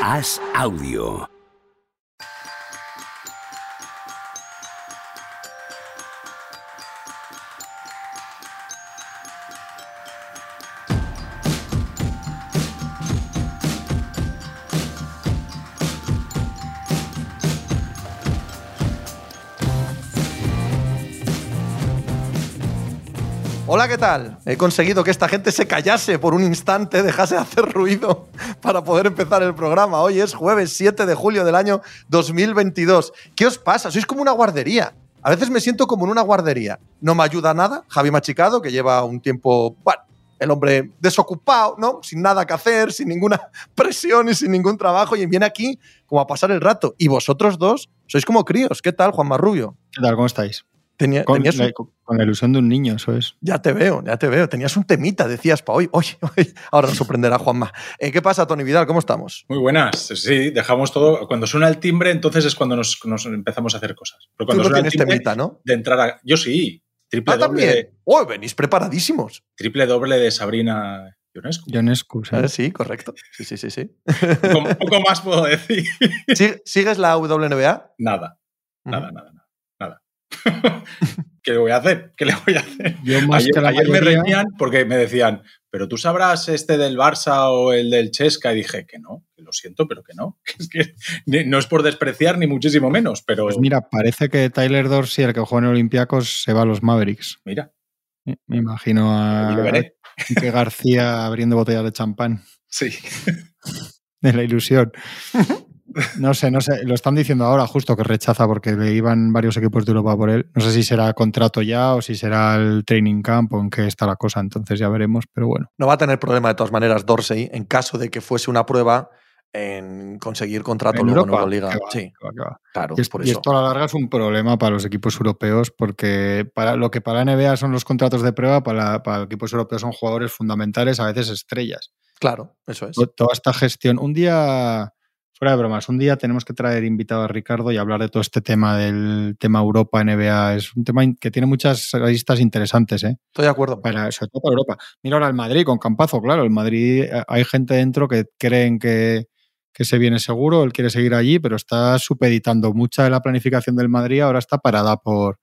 Haz audio. Tal? He conseguido que esta gente se callase por un instante, dejase de hacer ruido para poder empezar el programa. Hoy es jueves 7 de julio del año 2022. ¿Qué os pasa? Sois como una guardería. A veces me siento como en una guardería. No me ayuda nada. Javi Machicado, que lleva un tiempo, bueno, el hombre desocupado, ¿no? Sin nada que hacer, sin ninguna presión y sin ningún trabajo, y viene aquí como a pasar el rato. Y vosotros dos sois como críos. ¿Qué tal, Juan Marrubio? ¿Qué tal? ¿Cómo estáis? Tenía- Con, tenías un- la, con la ilusión de un niño, eso es. Ya te veo, ya te veo. Tenías un temita, decías para hoy. Hoy, hoy. Ahora nos sorprenderá Juanma. Eh, ¿Qué pasa, Tony Vidal? ¿Cómo estamos? Muy buenas. Sí, dejamos todo. Cuando suena el timbre, entonces es cuando nos, nos empezamos a hacer cosas. Pero Tú cuando no suena el timbre, temita, ¿no? de entrar a. Yo sí. Triple Ah, doble, también. de, Oh, venís preparadísimos. triple doble de Sabrina Ionescu. Ionescu, sí. Eh, sí, correcto. Sí, sí, sí, sí. Poco, poco más puedo decir. ¿Sig- ¿Sigues la WNBA? Nada, nada, nada, nada. nada. ¿Qué le voy a hacer? ¿Qué le voy a hacer? Yo más Ayer, que me reñían porque me decían, pero tú sabrás este del Barça o el del Chesca. Y dije que no, que lo siento, pero que no. Es que ni- no es por despreciar ni muchísimo menos, pero Pues mira, parece que Tyler Dorsey, el que juega en Olympiacos, se va a los Mavericks. mira, Me imagino lo a veré. García abriendo botellas de champán. Sí. De la ilusión. No sé, no sé. Lo están diciendo ahora justo que rechaza porque le iban varios equipos de Europa por él. No sé si será contrato ya o si será el training camp o en qué está la cosa. Entonces ya veremos, pero bueno. No va a tener problema de todas maneras Dorsey en caso de que fuese una prueba en conseguir contrato ¿En luego en Europa? Euroliga. ¿Qué va? Sí, claro, Y, es- por y eso. esto a la larga es un problema para los equipos europeos porque para lo que para la NBA son los contratos de prueba, para, para equipos europeos son jugadores fundamentales, a veces estrellas. Claro, eso es. To- Toda esta gestión. Un día, fuera de bromas, un día tenemos que traer invitado a Ricardo y hablar de todo este tema del tema Europa, NBA. Es un tema que tiene muchas aristas interesantes, ¿eh? Estoy de acuerdo. Para, sobre todo para Europa. Mira ahora el Madrid con Campazo, claro. El Madrid, eh, hay gente dentro que creen que, que se viene seguro, él quiere seguir allí, pero está supeditando mucha de la planificación del Madrid, ahora está parada por,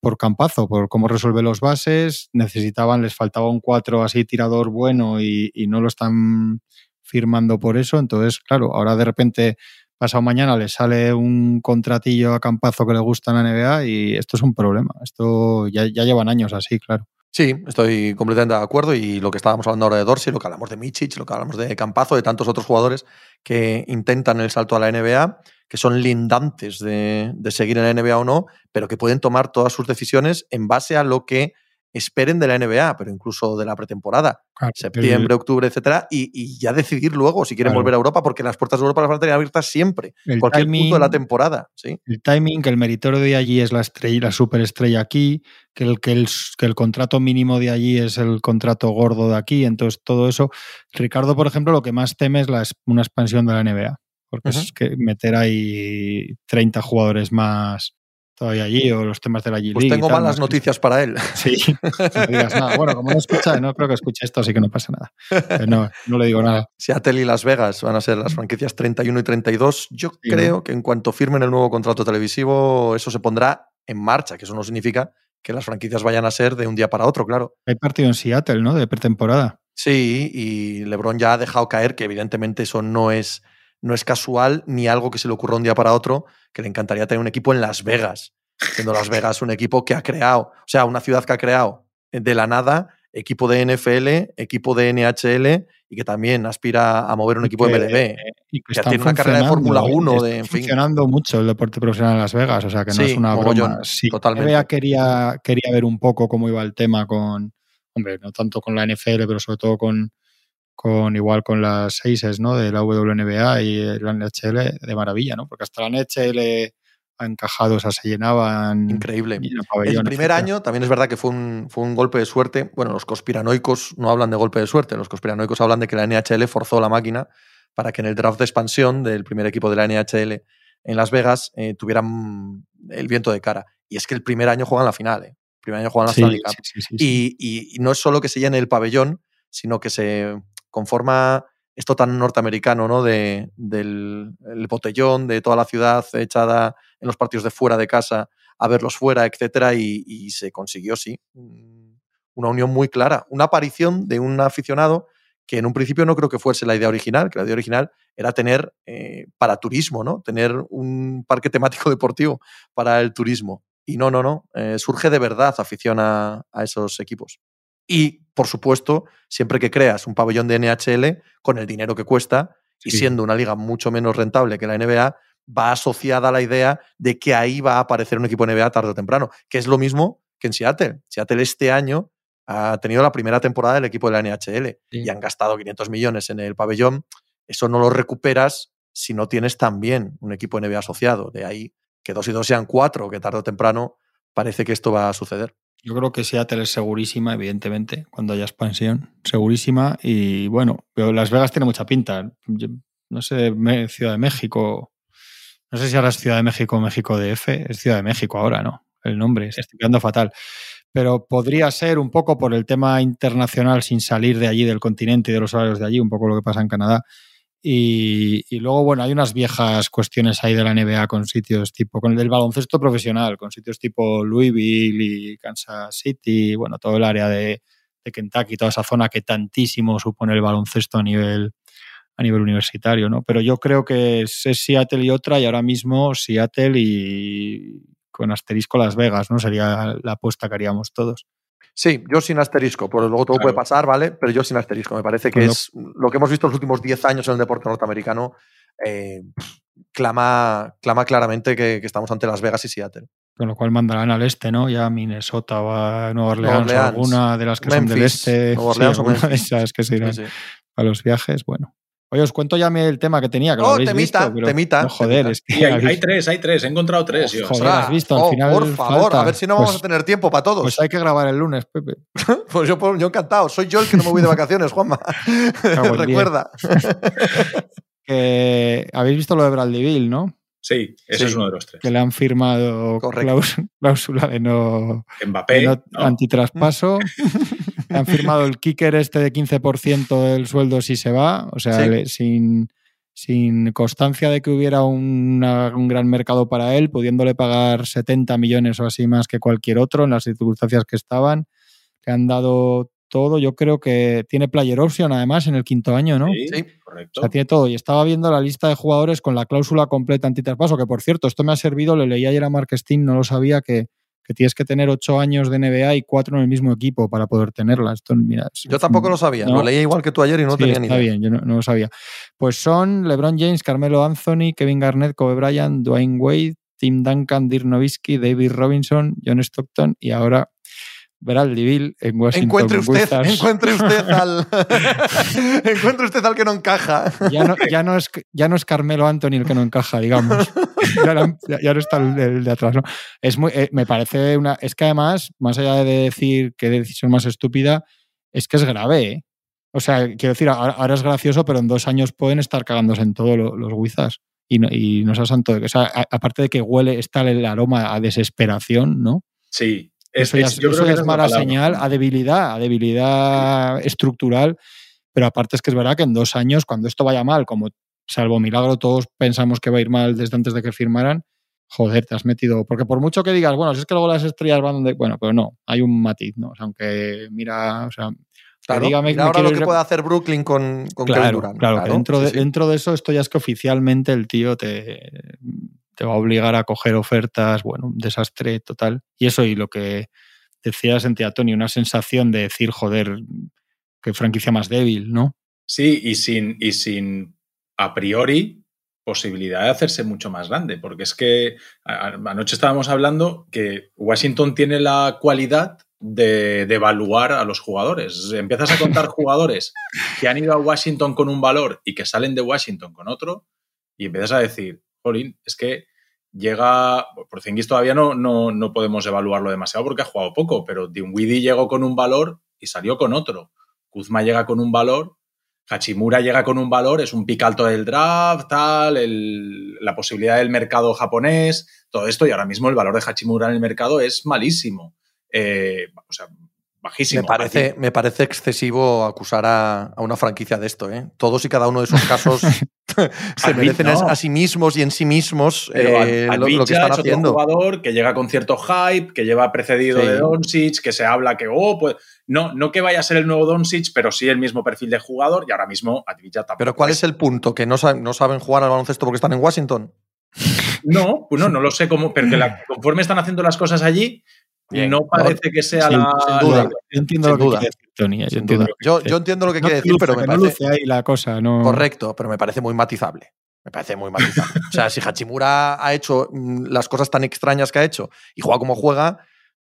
por Campazo, por cómo resuelve los bases. Necesitaban, les faltaba un 4 así tirador bueno y, y no lo están firmando por eso. Entonces, claro, ahora de repente, pasado mañana, le sale un contratillo a Campazo que le gusta en la NBA y esto es un problema. Esto ya, llevan años así, claro. Sí, estoy completamente de acuerdo y lo que estábamos hablando ahora de Dorsey, lo que hablamos de Michic, lo que hablamos de Campazo, de tantos otros jugadores que intentan el salto a la NBA, que son lindantes de seguir en la NBA o no, pero que pueden tomar todas sus decisiones en base a lo que esperen de la NBA, pero incluso de la pretemporada, Claro, septiembre, octubre, etcétera, y, y ya decidir luego si quieren Claro. volver a Europa, porque las puertas de Europa las van a tener abiertas siempre, el cualquier timing- punto de la temporada, ¿sí? el timing, que el meritorio de allí es la estrella, la superestrella aquí, que el, que, el, que el contrato mínimo de allí es el contrato gordo de aquí, entonces todo eso. Ricardo, por ejemplo, lo que más teme es la, una expansión de la NBA, porque es que meter ahí 30 jugadores más todavía allí, o los temas de la G Pues tengo tal, malas que- noticias para él. Sí, no digas nada. Bueno, como no escucha, no creo que escuche esto, así que no pasa nada. Pero no, no le digo nada. Seattle y Las Vegas van a ser las franquicias 31 y 32. Yo Sí, ¿no? creo que en cuanto firmen el nuevo contrato televisivo, eso se pondrá en marcha, que eso no significa que las franquicias vayan a ser de un día para otro, claro. Hay partido en Seattle, ¿no? De pretemporada. Sí, y LeBron ya ha dejado caer que evidentemente eso no es, no es casual ni algo que se le ocurra un día para otro, que le encantaría tener un equipo en Las Vegas, siendo Las Vegas un equipo que ha creado, o sea, una ciudad que ha creado de la nada equipo de NFL, equipo de NHL y que también aspira a mover un equipo de que- MLB. y que tiene una carrera de Fórmula funcionando, 1 está de, en fin. funcionando mucho el deporte profesional en Las Vegas, o sea que no Sí, es una broma. Sí, totalmente. NBA quería, quería ver un poco cómo iba el tema con, hombre, no tanto con la NFL, pero sobre todo con, con igual con las seises, ¿no? De la WNBA y la NHL de maravilla, ¿no? Porque hasta la NHL ha encajado, o sea, se llenaban. Increíble. el primer año también es verdad que fue un, fue un golpe de suerte. Bueno, los conspiranoicos no hablan de golpe de suerte, los conspiranoicos hablan de que la NHL forzó la máquina para que en el draft de expansión del primer equipo de la NHL en Las Vegas eh, tuvieran el viento de cara. Y es que el primer año juegan la final, ¿eh? El primer año juegan la Sí, Stanley Cup. sí, sí. Y, y- y no es solo que se llene el pabellón, sino que se conforma esto tan norteamericano, ¿no? De, del el botellón, de toda la ciudad echada en los partidos de fuera de casa a verlos fuera, etcétera, y, se consiguió, sí, una unión muy clara, una aparición de un aficionado que en un principio no creo que fuese la idea original, que la idea original era tener eh, para turismo, ¿no? Tener un parque temático deportivo para el turismo. Y no, no, no, eh, surge de verdad afición a, esos equipos. Y, por supuesto, siempre que creas un pabellón de NHL, con el dinero que cuesta, y siendo una liga mucho menos rentable que la NBA, va asociada a la idea de que ahí va a aparecer un equipo NBA tarde o temprano, que es lo mismo que en Seattle. Seattle este año ha tenido la primera temporada del equipo de la NHL sí. y han gastado 500 millones en el pabellón. Eso no lo recuperas si no tienes también un equipo NBA asociado. De ahí que dos y dos sean cuatro, que tarde o temprano parece que esto va a suceder. Yo creo que Seattle es segurísima, evidentemente, cuando haya expansión. Segurísima. Y bueno, pero Las Vegas tiene mucha pinta. No sé, Ciudad de México. No sé si ahora es Ciudad de México o México DF. Es Ciudad de México ahora, ¿no? El nombre. Estoy quedando fatal pero podría ser un poco por el tema internacional sin salir de allí, del continente y de los horarios de allí, un poco lo que pasa en Canadá. Y, luego, bueno, hay unas viejas cuestiones ahí de la NBA con sitios tipo, con el baloncesto profesional, con sitios tipo Louisville y Kansas City, bueno, todo el área de, Kentucky, toda esa zona que tantísimo supone el baloncesto a nivel, a nivel universitario, ¿no? Pero yo creo que Seattle y otra, y ahora mismo Seattle y, con asterisco Las Vegas, ¿no? Sería la apuesta que haríamos todos. Sí, yo sin asterisco, pues luego todo claro. puede pasar, ¿vale? Pero yo sin asterisco. Me parece que bueno. es lo que hemos visto en los últimos 10 años en el deporte norteamericano. Eh, clama, clama claramente que, que, estamos ante Las Vegas y Seattle. Con lo cual mandarán al este, ¿no? Ya Minnesota o a Nueva Orleans, Orleans o alguna de las que Memphis, son del este. Nueva Orleans sí, o Memphis. de esas que se irán sí, sí. a los viajes. Bueno, Oye, os cuento ya el tema que tenía, que oh, lo habéis temita, visto, pero, temita, no, joder, temita. es que Sí, hay, hay, tres, hay tres, he encontrado tres. Oh, yo. joder, has visto, al oh, final por favor, falta. a ver si no vamos pues, a tener tiempo para todos. Pues hay que grabar el lunes, Pepe. pues yo, yo, encantado, soy yo el que no me voy de vacaciones, Juanma. Recuerda. que habéis visto lo de Bradley Bill, ¿no? Sí, ese sí, es uno de los tres. Que le han firmado cláusula de no, Mbappé, de no, no. antitraspaso. Han firmado el kicker este de 15% del sueldo si se va, o sea, sí. le, sin, sin constancia de que hubiera una, un gran mercado para él, pudiéndole pagar 70 millones o así más que cualquier otro en las circunstancias que estaban. Le han dado todo. Yo creo que tiene player option además en el quinto año, ¿no? Sí, sí, correcto. O sea, tiene todo. Y estaba viendo la lista de jugadores con la cláusula completa antitraspaso, que por cierto, esto me ha servido, le leí ayer a Mark Stein, no lo sabía, que, que tienes que tener ocho años de NBA y cuatro en el mismo equipo para poder tenerla. Esto, mira, es, yo tampoco lo sabía, no, lo leí igual que tú ayer y no sí, tenía ni idea. Está bien, yo no, no, lo sabía. Pues son LeBron James, Carmelo Anthony, Kevin Garnett, Kobe Bryant, Dwayne Wade, Tim Duncan, Dirk Nowitzki, David Robinson, John Stockton y ahora Bradley Bill en Washington. Encuentre usted, encuentre usted al encuentre usted al que no encaja. Ya no, ya no, es, ya no es Carmelo Anthony el que no encaja, digamos. ya, no, ya no está el, el, de atrás, ¿no? Es muy, eh, me parece una. Es que además, más allá de decir qué decisión más estúpida, es que es grave, ¿eh? O sea, quiero decir, ahora, ahora, es gracioso, pero en dos años pueden estar cagándose en todos lo, los wizards. Y no, y no sea santo. O sea, a, aparte de que huele, está el aroma a desesperación, ¿no? Sí, es, eso ya, es, eso ya es mala señal a debilidad, a debilidad sí. estructural. Pero aparte es que es verdad que en dos años, cuando esto vaya mal, como salvo milagro, todos pensamos que va a ir mal desde antes de que firmaran, joder, te has metido. Porque por mucho que digas, bueno, si es que luego las estrellas van donde. Bueno, pero no, hay un matiz, ¿no? O sea, aunque mira, o sea. Claro, dígame, mira ahora lo que ir... puede hacer Brooklyn con, con claro, Kevin Durant. Claro, claro dentro, sí, de, sí. dentro de eso, esto ya es que oficialmente el tío te, te va a obligar a coger ofertas, bueno, un desastre total. Y eso, y lo que decía Santiago Tony, una sensación de decir, joder, qué franquicia más débil, ¿no? Sí, y sin, y sin a priori posibilidad de hacerse mucho más grande, porque es que anoche estábamos hablando que Washington tiene la cualidad de, de, evaluar a los jugadores. Empiezas a contar jugadores que han ido a Washington con un valor y que salen de Washington con otro, y empiezas a decir, Jolín, es que llega, por Zingis todavía no, no, no, podemos evaluarlo demasiado porque ha jugado poco, pero Dinwiddie llegó con un valor y salió con otro. Kuzma llega con un valor, Hachimura llega con un valor, es un pick alto del draft, tal, el, la posibilidad del mercado japonés, todo esto, y ahora mismo el valor de Hachimura en el mercado es malísimo. Eh, o sea, bajísimo. Me parece, me parece excesivo acusar a, a, una franquicia de esto. ¿eh? Todos y cada uno de esos casos se merecen no. a sí mismos y en sí mismos eh, lo, lo, que están es haciendo. Otro jugador que llega con cierto hype, que lleva precedido sí. de Doncic, que se habla que, oh, pues, no, no que vaya a ser el nuevo Doncic, pero sí el mismo perfil de jugador y ahora mismo Advija tampoco. Pero ¿cuál es el punto? ¿Que no saben, no saben jugar al baloncesto porque están en Washington? No, pues no, no lo sé cómo, pero que la, conforme están haciendo las cosas allí, Bien. no parece que sea la. Sin duda. Yo entiendo lo que quiere decir, Tony. Yo entiendo, yo, yo entiendo lo que no quiere decir, luce, pero me no parece. luce ahí la cosa, no. Correcto, pero me parece muy matizable. Me parece muy matizable. o sea, si Hachimura ha hecho mm, las cosas tan extrañas que ha hecho y juega como juega,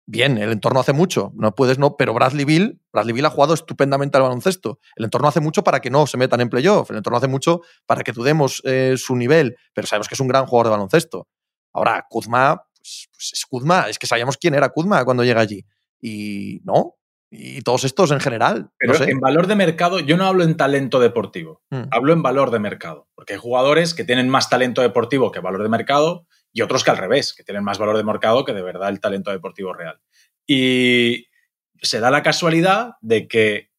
bien, el entorno hace mucho. No puedes, no, pero Bradley Bill, Bradley Bill ha jugado estupendamente al baloncesto. El entorno hace mucho para que no se metan en playoff. El entorno hace mucho para que dudemos eh, su nivel, pero sabemos que es un gran jugador de baloncesto. Ahora, Kuzma, pues, pues es Kuzma, es que sabíamos quién era Kuzma cuando llega allí. Y no, y todos estos en general. Pero no sé. en valor de mercado, yo no hablo en talento deportivo, Hmm. hablo en valor de mercado. Porque hay jugadores que tienen más talento deportivo que valor de mercado y otros que al revés, que tienen más valor de mercado que de verdad el talento deportivo real. Y se da la casualidad de que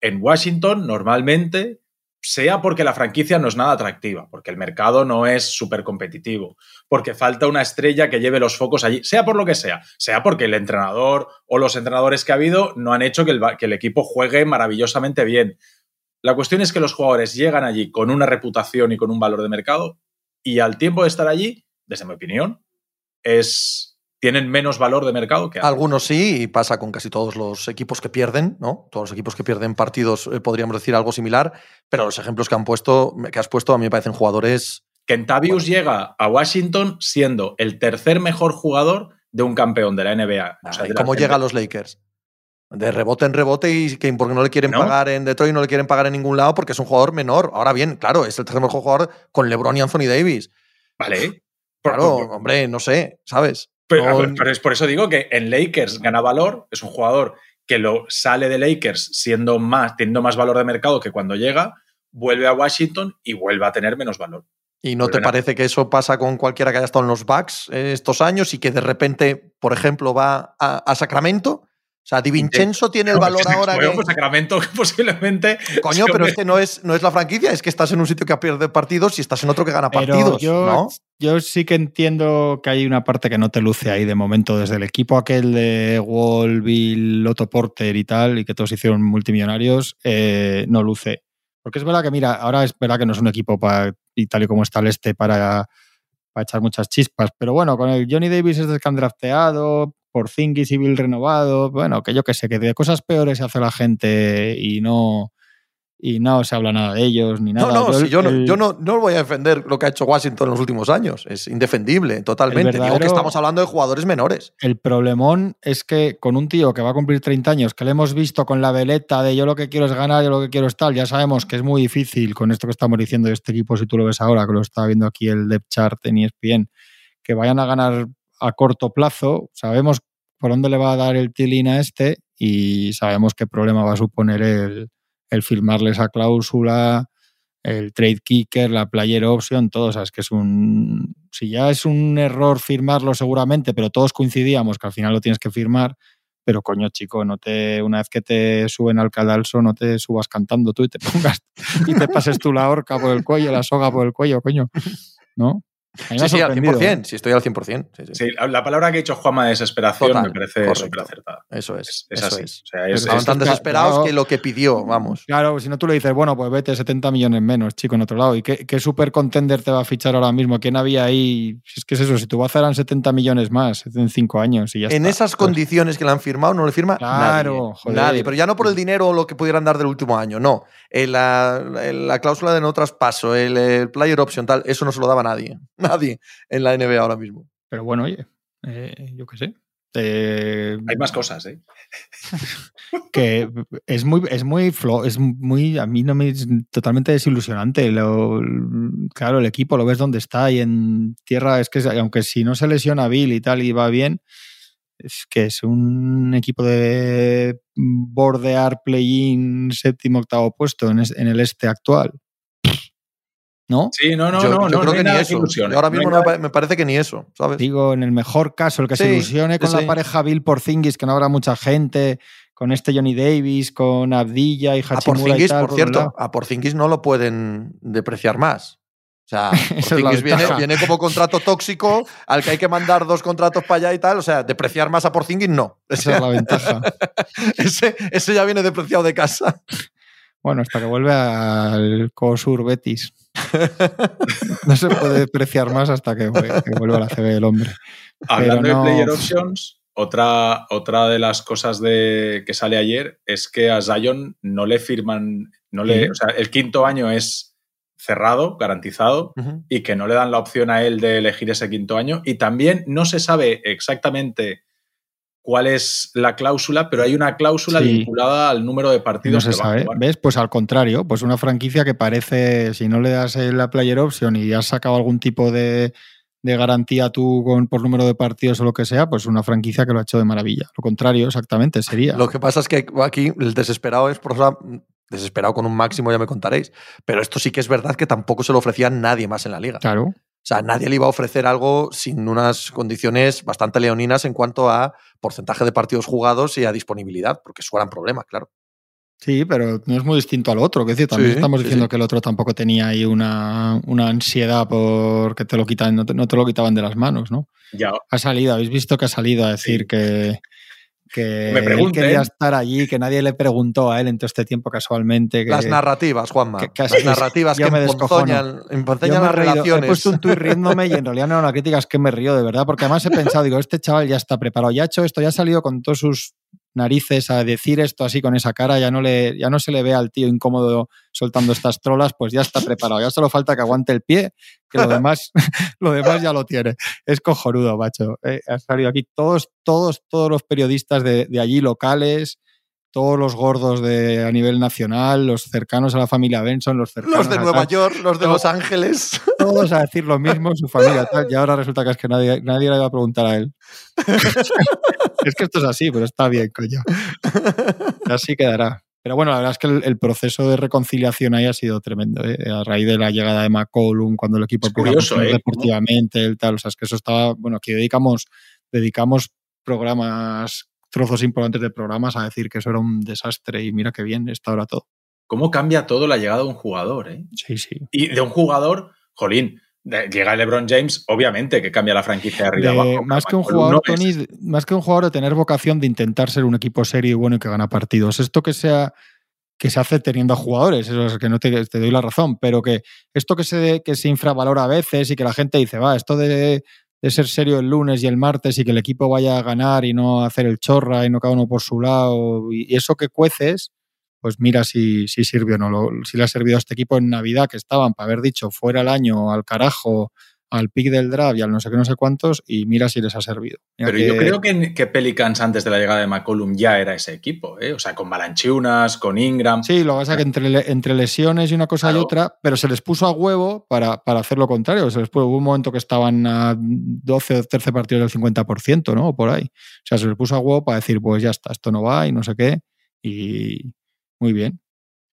en Washington normalmente sea porque la franquicia no es nada atractiva, porque el mercado no es súper competitivo, porque falta una estrella que lleve los focos allí, sea por lo que sea, sea porque el entrenador o los entrenadores que ha habido no han hecho que el, equipo juegue maravillosamente bien. La cuestión es que los jugadores llegan allí con una reputación y con un valor de mercado y al tiempo de estar allí, desde mi opinión, es tienen menos valor de mercado que algunos sí y pasa con casi todos los equipos que pierden no todos los equipos que pierden partidos eh, podríamos decir algo similar pero los ejemplos que han puesto que has puesto a mí me parecen jugadores Kentavius bueno. llega a Washington siendo el tercer mejor jugador de un campeón de la NBA o sea, de cómo llega a los Lakers de rebote en rebote y que porque no le quieren ¿No? pagar en Detroit no le quieren pagar en ningún lado porque es un jugador menor ahora bien claro es el tercer mejor jugador con LeBron y Anthony Davis. Vale. Claro hombre no sé sabes pero, no, pero, es por eso digo que en Lakers gana valor, es un jugador que lo sale de Lakers siendo más, teniendo más valor de mercado que cuando llega, vuelve a Washington y vuelve a tener menos valor. ¿Y no te parece que eso pasa con cualquiera que haya estado en los Bucks eh, estos años y que de repente, por ejemplo, va a, a Sacramento? O sea, Di Vincenzo tiene el valor ahora que... Pues Sacramento posiblemente... Coño, pero es que no es, no es la franquicia, es que estás en un sitio que pierde partidos y estás en otro que gana pero partidos, yo, ¿no? Yo sí que entiendo que hay una parte que no te luce ahí de momento, desde el equipo aquel de Wall, Bill, Otto Porter y tal, y que todos hicieron multimillonarios, eh, no luce. Porque es verdad que, mira, ahora es verdad que no es un equipo para, y tal y como está el este para, para echar muchas chispas, pero bueno, con el Johnny Davis es que han drafteado, por y Civil renovado, bueno, que yo que sé, que de cosas peores se hace la gente y no y no se habla nada de ellos ni nada. No, no, yo, si yo, el, no, yo no, no, voy a defender lo que ha hecho Washington en los últimos años, es indefendible, totalmente. Digo que estamos hablando de jugadores menores. El problemón es que con un tío que va a cumplir 30 años, que le hemos visto con la veleta de yo lo que quiero es ganar, yo lo que quiero es tal, ya sabemos que es muy difícil con esto que estamos diciendo de este equipo, si tú lo ves ahora, que lo estaba viendo aquí el depth chart en ESPN, que vayan a ganar a corto plazo, sabemos por dónde le va a dar el tilín a este y sabemos qué problema va a suponer el, el firmarle esa cláusula, el trade kicker, la player option, todo. O es que es un. Si ya es un error firmarlo seguramente, pero todos coincidíamos que al final lo tienes que firmar. Pero coño, chico, no te, una vez que te suben al cadalso, no te subas cantando tú y te pongas y te pases tú la horca por el cuello, la soga por el cuello, coño. ¿No? Sí, sí, al 100%, ¿eh? sí, estoy al 100%. Sí, sí. sí, la palabra que ha dicho Juanma de desesperación Total, me parece súper acertada. Eso es. Es, es eso así. Es. O sea, es, Estaban tan desesperados claro, que lo que pidió, vamos. Claro, si no tú le dices, bueno, pues vete 70 millones menos, chico, en otro lado. ¿Y qué, qué super contender te va a fichar ahora mismo? ¿Quién había ahí? Si es que es eso, si tu baza eran 70 millones más en 5 años y ya En está. esas condiciones que le han firmado, no le firma claro, nadie. Joder. Nadie, pero ya no por el dinero o lo que pudieran dar del último año, no. En la, en la, cláusula de no traspaso, el, el player option, tal, eso no se lo daba nadie. Nadie en la NBA ahora mismo. Pero bueno, oye, eh, yo qué sé. Eh, Hay más cosas, ¿eh? que es muy, es muy, flow, es muy, a mí no me es totalmente desilusionante. Lo, claro, el equipo lo ves donde está y en tierra es que aunque si no se lesiona Bill y tal y va bien, es que es un equipo de bordear play-in séptimo octavo puesto en, en el este actual. ¿No? Sí, no, no, yo, no. Yo no, creo no que ni eso. Que ahora mismo no me parece que ni eso, ¿sabes? Digo, en el mejor caso, el que sí, se ilusione con sí. la pareja Bill Porzingis, que no habrá mucha gente, con este Johnny Davis, con Abdilla y Hachimura A Porzingis, y tal, por cierto, a Porzingis no lo pueden depreciar más. O sea, Porzingis viene, como contrato tóxico al que hay que mandar dos contratos para allá y tal. O sea, depreciar más a Porzingis no. O Esa sea, es la ventaja. ese, ese ya viene depreciado de casa. Bueno, hasta que vuelve al COSUR Betis. No se puede depreciar más hasta que, vuelva a la CB el hombre. Hablando no- de player options, otra, otra de las cosas de, que sale ayer es que a Zion no le firman, no le, Sí. o sea, el quinto año es cerrado, garantizado, y que no le dan la opción a él de elegir ese quinto año. Y también no se sabe exactamente cuál es la cláusula, pero hay una cláusula Sí. vinculada al número de No partidos se que va a sabe. jugar. ¿Ves? Pues al contrario, pues una franquicia que parece, si no le das eh, la player option y has sacado algún tipo de, de garantía tú con, por número de partidos o lo que sea, pues una franquicia que lo ha hecho de maravilla. Lo contrario, exactamente, sería. Lo que pasa es que aquí el desesperado es, por o sea, desesperado con un máximo, ya me contaréis. Pero esto sí que es verdad que tampoco se lo ofrecía nadie más en la liga. Claro. O sea, nadie le iba a ofrecer algo sin unas condiciones bastante leoninas en cuanto a porcentaje de partidos jugados y a disponibilidad, porque eso eran problemas, claro. Sí, pero no es muy distinto al otro. Que decir, también Sí, estamos sí, diciendo sí. que el otro tampoco tenía ahí una, una ansiedad porque te lo quitan, no te, no te lo quitaban de las manos, ¿no? Ya, Ha salido, habéis visto que ha salido a decir Sí. que, que Me él quería estar allí, que nadie le preguntó a él en todo este tiempo casualmente. Que, Las narrativas, Juanma. que- que las narrativas que me emponzoñan, emponzoñan Yo me he, las reído, he relaciones. puesto un tuit riéndome y en realidad no era una crítica, es que me río de verdad, porque además he pensado, digo, este chaval ya está preparado, ya ha hecho esto, ya ha salido con todos sus narices a decir esto así con esa cara, ya no, le, ya no se le ve al tío incómodo soltando estas trolas, pues ya está preparado, ya solo falta que aguante el pie, que lo demás, lo demás ya lo tiene. Es cojonudo, macho. Eh, ha salido aquí todos, todos, todos los periodistas de, de allí locales, todos los gordos de, a nivel nacional, los cercanos a la familia Benson, los cercanos Los de a Nueva tal York, los de. Los Ángeles. todos a decir lo mismo, su familia tal, y ahora resulta que es que nadie, nadie le va a preguntar a él. es que esto es así, pero está bien, coño. Así quedará. Pero bueno, la verdad es que el, el proceso de reconciliación ahí ha sido tremendo. ¿eh? A raíz de la llegada de McCollum, cuando el equipo curioso, ¿eh? deportivamente, el tal. O sea, es que eso estaba. Bueno, aquí dedicamos, dedicamos programas, trozos importantes de programas a decir que eso era un desastre y mira qué bien está ahora todo. ¿Cómo cambia todo la llegada de un jugador? eh? Sí, sí. Y de un jugador, jolín, llega LeBron James, obviamente que cambia la franquicia de arriba De- abajo. más que un jugador. Tony, más que un jugador de tener vocación de intentar ser un equipo serio y bueno y que gana partidos. Esto que sea que se hace teniendo a jugadores, eso es que no te, te doy la razón, pero que esto que se, que se infravalora a veces y que la gente dice, va, esto de, de ser serio el lunes y el martes y que el equipo vaya a ganar y no hacer el chorra y no cada uno por su lado y, eso que cueces, pues mira si, si sirvió o no. Lo- si le ha servido a este equipo en Navidad que estaban para haber dicho fuera el año al carajo, al pick del draft y al no sé qué, no sé cuántos, y mira si les ha servido. Mira Pero yo creo que, que Pelicans antes de la llegada de McCollum ya era ese equipo, ¿eh? o sea, con Balanchunas, con Ingram. Sí, lo que pasa es que entre, le- entre lesiones y una cosa y otra, pero se les puso a huevo para, para hacer lo contrario. Se les puso, hubo un momento que estaban a 12 o 13 partidos del 50%, ¿no? O por ahí. O sea, se les puso a huevo para decir, pues ya está, esto no va y no sé qué. Y muy bien.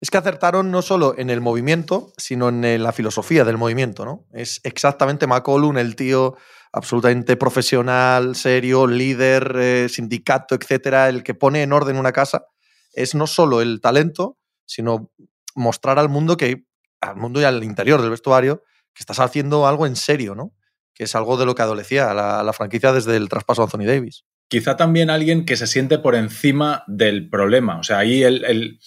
Es que acertaron no solo en el movimiento, sino en eh, la filosofía del movimiento, ¿no? Es exactamente McCollum, el tío absolutamente profesional, serio, líder, eh, sindicato, etcétera, el que pone en orden una casa. Es no solo el talento, sino mostrar al mundo que, al mundo y al interior del vestuario, que estás haciendo algo en serio, ¿no? Que es algo de lo que adolecía la, franquicia desde el traspaso a Anthony Davis. Quizá también alguien que se siente por encima del problema. O sea, ahí el-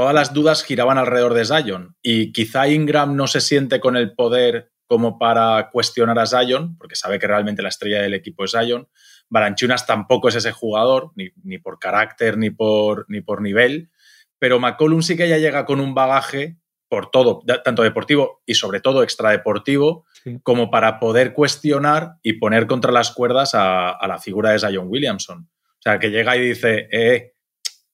todas las dudas giraban alrededor de Zion y quizá Ingram no se siente con el poder como para cuestionar a Zion, porque sabe que realmente la estrella del equipo es Zion. Baranchunas tampoco es ese jugador, ni, ni por carácter ni por, ni por nivel, pero McCollum sí que ya llega con un bagaje por todo, tanto deportivo y sobre todo extradeportivo, Sí. como para poder cuestionar y poner contra las cuerdas a, a la figura de Zion Williamson. O sea, que llega y dice, eh,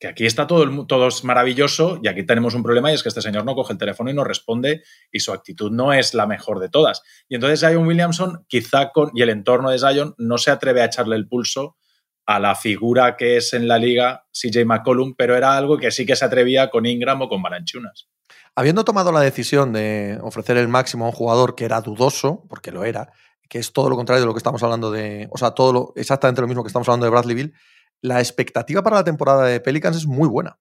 que aquí está todo, todo es maravilloso y aquí tenemos un problema y es que este señor no coge el teléfono y no responde y su actitud no es la mejor de todas. Y entonces Zion Williamson quizá con, y el entorno de Zion no se atreve a echarle el pulso a la figura que es en la liga CJ McCollum, pero era algo que sí que se atrevía con Ingram o con Balanchunas. Habiendo tomado la decisión de ofrecer el máximo a un jugador que era dudoso, porque lo era, que es todo lo contrario de lo que estamos hablando de. O sea, todo lo, exactamente lo mismo que estamos hablando de Bradley Bill, la expectativa para la temporada de Pelicans es muy buena.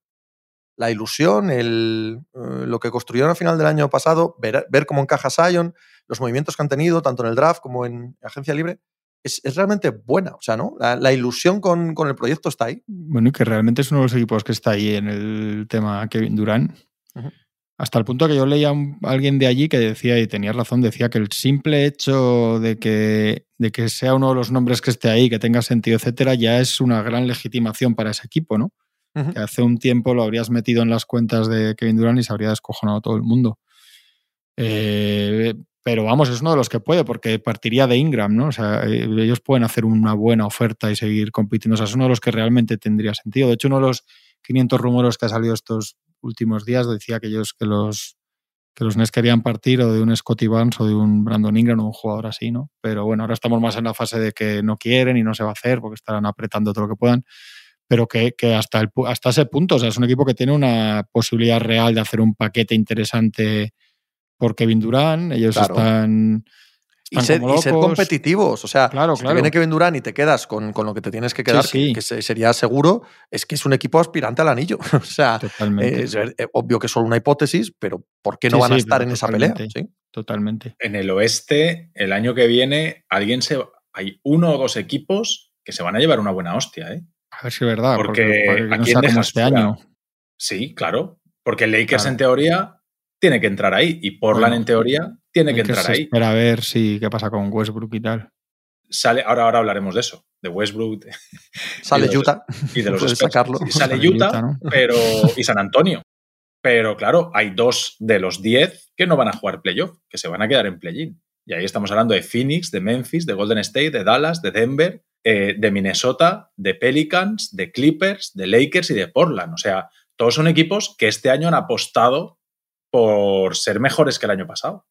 La ilusión, el, eh, lo que construyeron al final del año pasado, ver, ver cómo encaja Sion, los movimientos que han tenido, tanto en el draft como en agencia libre, es, es realmente buena. O sea, ¿no? La, la ilusión con, con, el proyecto está ahí. Bueno, y que realmente es uno de los equipos que está ahí en el tema Kevin. Uh -huh. Hasta el punto que yo leía a alguien de allí que decía, y tenía razón, decía que el simple hecho de que, de que sea uno de los nombres que esté ahí, que tenga sentido, etcétera, ya es una gran legitimación para ese equipo, ¿no? Uh -huh. Que hace un tiempo lo habrías metido en las cuentas de Kevin Durant y se habría descojonado todo el mundo. Eh, pero vamos, es uno de los que puede, porque partiría de Ingram, ¿no? O sea, eh, ellos pueden hacer una buena oferta y seguir compitiendo. O sea, es uno de los que realmente tendría sentido. De hecho, uno de los 500 rumores que ha salido estos últimos días decía que ellos que los que los Nets querían partir o de un Scotty Barnes o de un Brandon Ingram o un jugador así, ¿no? Pero bueno, ahora estamos más en la fase de que no quieren y no se va a hacer porque estarán apretando todo lo que puedan. Pero que, que hasta, el, hasta ese punto, o sea, es un equipo que tiene una posibilidad real de hacer un paquete interesante por Kevin Durant. Ellos claro. están y ser, y ser, competitivos. O sea, claro, si claro. te viene Kevin Durant y te quedas con, con, lo que te tienes que quedar, sí, sí. que, que, sería seguro, es que es un equipo aspirante al anillo. o sea, Totalmente. es, es, obvio que es solo una hipótesis, pero ¿por qué no sí, van a estar en esa pelea? Totalmente. En el oeste, el año que viene, alguien se. Hay uno o dos equipos que se van a llevar una buena hostia, ¿eh? A ver si es verdad. Porque, no como este año. Sí, claro. Porque Lakers, claro. en teoría, tiene que entrar ahí. Y Portland, bueno, en teoría, tiene que entrar ahí. Espera a ver si qué pasa con Westbrook y tal. Sale, ahora, ahora hablaremos de eso, de Westbrook. Sale y de Utah. Y de los sacarlo. Sí, sale, sale Utah, Utah ¿no? pero, y San Antonio. Pero claro, hay dos de los diez que no van a jugar playoff, que se van a quedar en play-in. Y ahí estamos hablando de Phoenix, de Memphis, de Golden State, de Dallas, de Denver, eh, de Minnesota, de Pelicans, de Clippers, de Lakers y de Portland. O sea, todos son equipos que este año han apostado por ser mejores que el año pasado.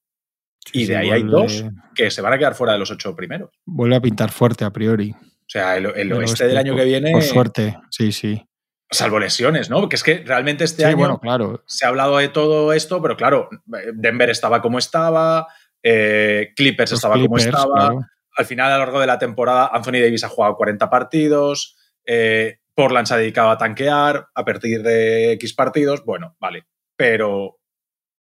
Sí, y de ahí vuelve... hay dos que se van a quedar fuera de los ocho primeros. Vuelve a pintar fuerte a priori. O sea, el, el oeste del año que viene. Por suerte, sí, sí. Salvo lesiones, ¿no? Porque es que realmente este sí, año bueno, claro. se ha hablado de todo esto, pero claro, Denver estaba como estaba, eh, Clippers Los estaba Clippers, como estaba. Claro. Al final, a lo largo de la temporada, Anthony Davis ha jugado 40 partidos, eh, Portland se ha dedicado a tanquear a partir de X partidos. Bueno, vale. Pero